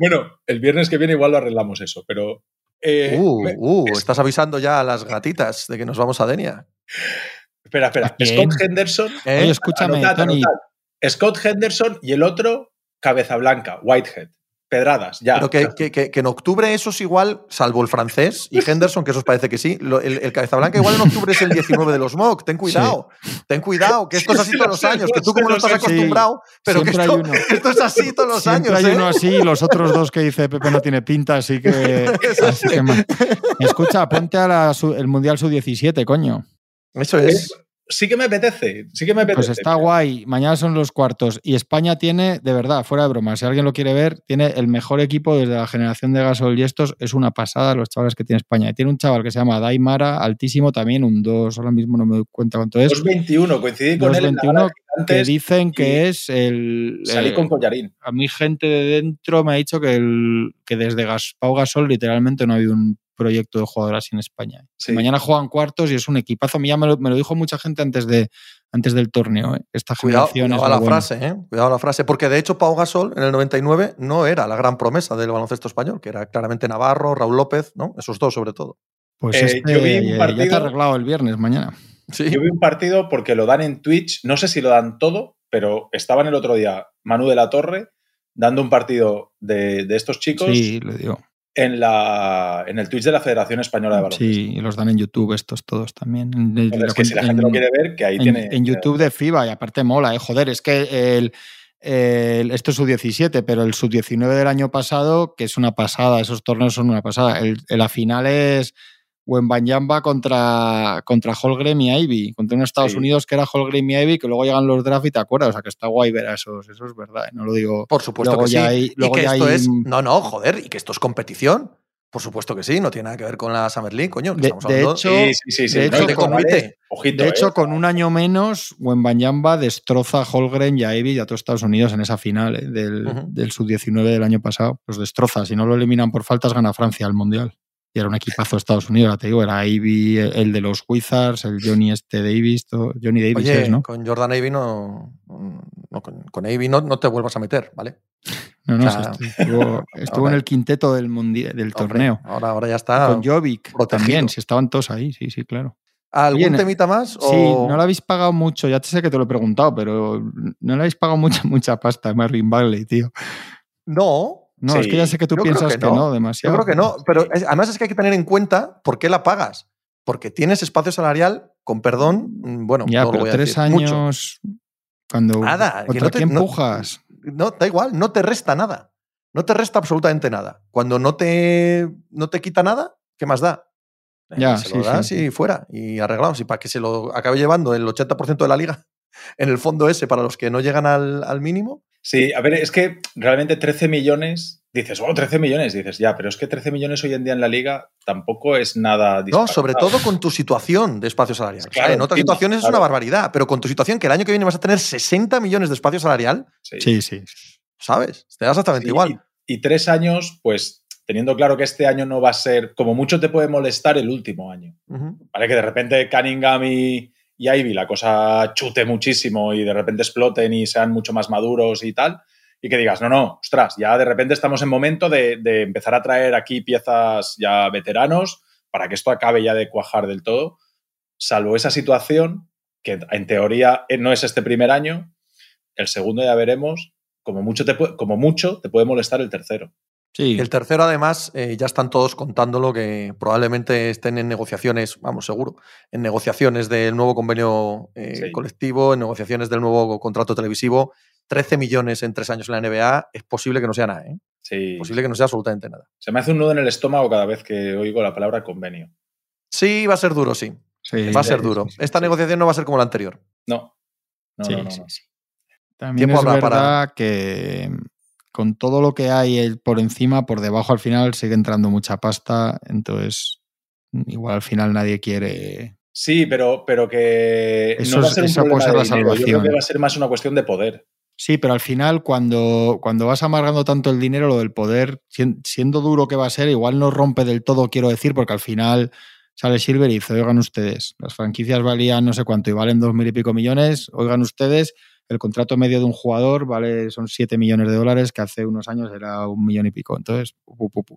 Bueno, el viernes que viene igual lo arreglamos eso, pero. eh, Uh, uh, es- estás avisando ya a las gatitas de que nos vamos a Denia. espera, espera. Scott Henderson. ¿Eh? Oye, escúchame, anotad, Tony. anotad. Scott Henderson y el otro, Cabeza Blanca, Whitehead. Pedradas, ya. Pero que, que- que- que en octubre eso es igual, salvo el francés y Henderson, que eso os parece que sí. lo- el, el cabeza blanca igual en octubre es el 19 de los mock. Ten cuidado, ten cuidado, que esto es Sí, así sí, todos lo los años, que tú como no estás acostumbrado, pero que esto, esto es así todos los Siempre años. hay ¿eh? uno así y los otros dos que dice Pepe no tiene pinta, así que. así que Escucha, ponte a la su- el Mundial Sub-17, coño. Eso es. Sí que me apetece, sí que me apetece. Pues está guay. Mañana son los cuartos. Y España tiene, de verdad, fuera de broma, si alguien lo quiere ver, tiene el mejor equipo desde la generación de Gasol y estos. Es una pasada los chavales que tiene España. Y tiene un chaval que se llama Daimara, altísimo, también un 2. Ahora mismo no me doy cuenta cuánto es. 2.21, coincidí con él en la 2.21, gala de Que dicen que es el. Salí eh, con collarín. a mí gente de dentro me ha dicho que, el, que desde Gas, Pau Gasol literalmente no ha habido un proyecto de jugador así en España. Sí. Mañana juegan cuartos y es un equipazo. A mí ya me lo, me lo dijo mucha gente antes, de, antes del torneo. ¿eh? Esta Cuidado, generación cuidado es a lo la frase, ¿eh? Cuidado a la frase. Porque de hecho, Pau Gasol en el 99 no era la gran promesa del baloncesto español, que era claramente Navarro, Raúl López, ¿no? Esos dos sobre todo. Pues Eh, este, yo vi un ya te partido- arreglado el viernes mañana. Sí. Yo vi un partido porque lo dan en Twitch, no sé si lo dan todo, pero estaban el otro día Manu de la Torre dando un partido de, de estos chicos Sí, le digo. En, la, en el Twitch de la Federación Española de Baloncesto. Sí, y los dan en YouTube estos todos también. En, en- Entonces, que si la en- gente lo quiere ver, que ahí en, tiene... en YouTube de FIBA y aparte mola, ¿eh? joder, es que el, el- esto es sub-17, pero el sub-19 del año pasado, que es una pasada, esos torneos son una pasada. El- la final es Wembanyama contra, contra Holgren y Ivy, contra unos Estados Sí. Unidos que era Holgren y Ivy, que luego llegan los draft y te acuerdas, o sea que está guay ver a esos, eso es verdad, ¿eh? no lo digo. Por supuesto Luego que sí. y que ya esto hay- es. No, no, joder, y que esto es competición. Por supuesto que sí, no tiene nada que ver con la Summer League, coño. De- estamos de hablando- hecho, Sí, sí, sí. de No, hecho, con. Ojito, De eh. con un año menos, Wembanyama destroza a Holgren y a Ivy y a todos Estados Unidos en esa final ¿eh? del, del sub-19 del año pasado. Los destroza. Si no lo eliminan por faltas, gana Francia al Mundial. Y era un equipazo de Estados Unidos, ya te digo. Era Ivy, el de los Wizards, el Johnny este Davis, todo- Johnny Davis Oye, es, ¿no? con Jordan Avey no. no, con, con no, no te vuelvas a meter, ¿vale? No, no, o sea, estuvo, estuvo en el quinteto del, del Hombre, torneo. Ahora, ahora ya está. con Jovic protegido. también, si estaban todos ahí, sí, sí, claro. ¿Algún Oye, temita más? Sí, no le habéis pagado mucho, ya te sé que te lo he preguntado, pero no le habéis pagado mucha, mucha pasta a Marvin Bagley, tío. No, No, es que ya sé que tú yo piensas que que no. no, Yo demasiado. creo que no, pero es- además es que hay que tener en cuenta por qué la pagas. Porque tienes espacio salarial, con perdón, mm, bueno, Ya, no lo voy a tres decir, mucho. años cuando Nada, que no te- no- empujas. No, da igual, no te resta nada. No te resta absolutamente nada. Cuando no te, no te quita nada, ¿qué más da? Eh, Ya, se sí, lo das sí. y fuera, y arreglados. Y para que se lo acabe llevando el 80% de la liga en el fondo ese para los que no llegan al, al mínimo. Sí, a ver, es que realmente 13 millones, dices, oh, 13 millones, dices, ya, pero es que 13 millones hoy en día en la liga tampoco es nada No, disparatado. sobre todo con tu situación de espacio salarial. Claro, en otras situaciones es una barbaridad, pero con tu situación que el año que viene vas a tener 60 millones de espacio salarial, Sí. Sí, sí. ¿sabes? Te da exactamente Sí, igual. Y, y tres años, pues teniendo claro que este año no va a ser, como mucho te puede molestar el último año. ¿Vale? Que de repente Cunningham y, y Ivy la cosa chute muchísimo y de repente exploten y sean mucho más maduros y tal. Y que digas, no, no, ostras, ya de repente estamos en momento de, de empezar a traer aquí piezas ya veteranos para que esto acabe ya de cuajar del todo. Salvo esa situación, que en teoría eh, no es este primer año, el segundo ya veremos, como mucho como mucho te puede molestar el tercero. Sí. El tercero, además, eh, ya están todos contándolo que probablemente estén en negociaciones, vamos, seguro, en negociaciones del nuevo convenio eh, colectivo, en negociaciones del nuevo contrato televisivo. 13 millones en tres años en la NBA, es posible que no sea nada, ¿eh? Sí. Posible que no sea absolutamente nada. Se me hace un nudo en el estómago cada vez que oigo la palabra convenio. Sí, va a ser duro, sí. va a ser duro. Esta negociación no va a ser como la anterior. No. No, no, no, También es verdad que con todo lo que hay por encima, por debajo al final sigue entrando mucha pasta, entonces igual al final nadie quiere. Sí, pero, pero que no va a ser un puede ser la salvación. Yo creo que va a ser más una cuestión de poder. Sí, pero al final, cuando, cuando vas amargando tanto el dinero, lo del poder, siendo duro que va a ser, igual no rompe del todo, quiero decir, porque al final sale Silver y dice, oigan ustedes, las franquicias valían no sé cuánto y valen dos mil y pico millones, oigan ustedes, el contrato medio de un jugador vale, son 7 millones de dólares, que hace unos años era un millón y pico. Entonces,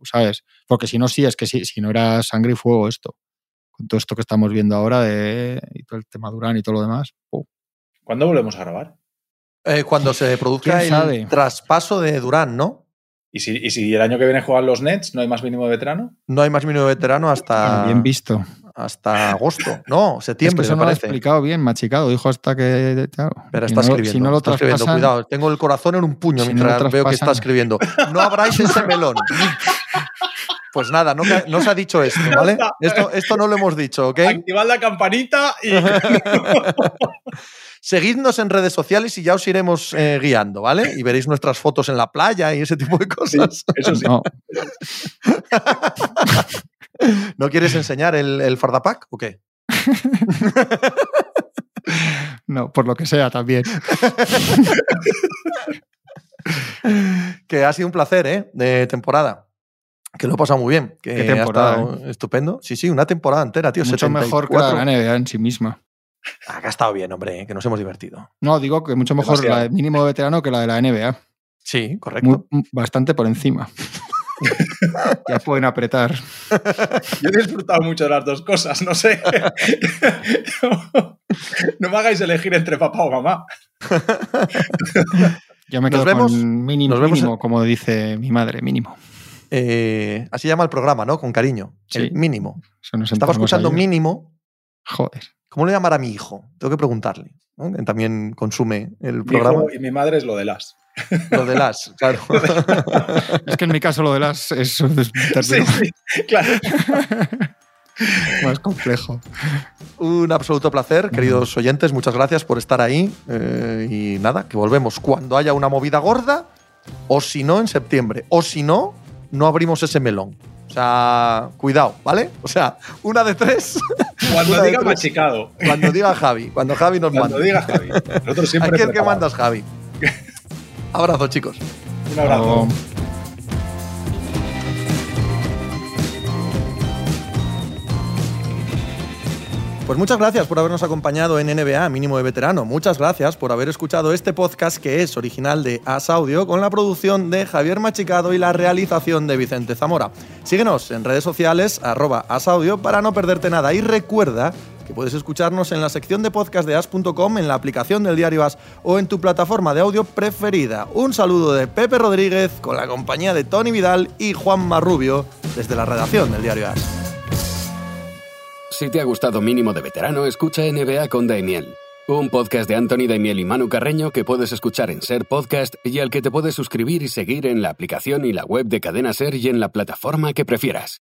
¿sabes? Porque si no, sí, es que sí, si no era sangre y fuego esto. Con todo esto que estamos viendo ahora de y todo el tema Durán y todo lo demás. ¿Cuándo volvemos a grabar? Eh, cuando se produzca el traspaso de Durán, ¿no? ¿Y si, ¿Y si, el año que viene juegan los Nets, no hay más mínimo de veterano? No hay más mínimo de veterano hasta. Bien visto hasta agosto. No, septiembre. Es que eso me lo ha explicado bien, machicado. Dijo hasta que. Pero está escribiendo. Si no lo está escribiendo, cuidado. Tengo el corazón en un puño mientras veo que está escribiendo. No abráis ese melón. Pues nada, no, no, se ha dicho esto, ¿vale? Esto, esto no lo hemos dicho, ¿ok? Activad la campanita y. Seguidnos en redes sociales y ya os iremos eh, guiando, ¿vale? Y veréis nuestras fotos en la playa y ese tipo de cosas. eso sí. ¿No quieres enseñar el, el Fardapack o qué? no, por lo que sea también. que ha sido un placer, ¿eh? De temporada. Que lo he pasado muy bien. Que ¿Qué temporada, eh? estupendo. Sí, sí, una temporada entera, tío. Mucho mejor que la NBA en sí misma. Ah, que ha estado bien, hombre, ¿eh? que nos hemos divertido. No, digo que mucho mejor la de mínimo veterano que la de la NBA. Sí, correcto. bastante por encima. Ya pueden apretar. Yo he disfrutado mucho de las dos cosas, no sé. no, me hagáis elegir entre papá o mamá. Yo me quedo con mínimo, nos vemos como dice mi madre, mínimo. Eh, así llama el programa, ¿no? Con cariño. El mínimo. Estaba escuchando mínimo. Joder. ¿Cómo le llamará a mi hijo? Tengo que preguntarle. También consume el programa. y mi madre es lo de las. Lo de las, claro. es que en mi caso lo de las es sí, claro. Más complejo. Un absoluto placer, queridos oyentes. Muchas gracias por estar ahí. Eh, y nada, que volvemos cuando haya una movida gorda, o si no, en septiembre. O si no, no abrimos ese melón. O sea, cuidado, ¿vale? O sea, una de tres. Cuando diga machicado. Cuando diga Javi. Cuando Javi nos manda. Cuando diga Javi. Nosotros siempre Aquí el que mandas, Javi. Abrazo, chicos. Un abrazo. Pues muchas gracias por habernos acompañado en NBA Mínimo de Veterano. Muchas gracias por haber escuchado este podcast que es original de As Audio con la producción de Javier Machicado y la realización de Vicente Zamora. Síguenos en redes sociales arroba asaudio para no perderte nada y recuerda que puedes escucharnos en la sección de podcast de as.com, en la aplicación del diario As o en tu plataforma de audio preferida. Un saludo de Pepe Rodríguez con la compañía de Tony Vidal y Juan Marrubio desde la redacción del diario As. Si te ha gustado Mínimo de Veterano, escucha NBA con Daimiel, un podcast de Anthony Daimiel y Manu Carreño que puedes escuchar en Ser Podcast y al que te puedes suscribir y seguir en la aplicación y la web de Cadena Ser y en la plataforma que prefieras.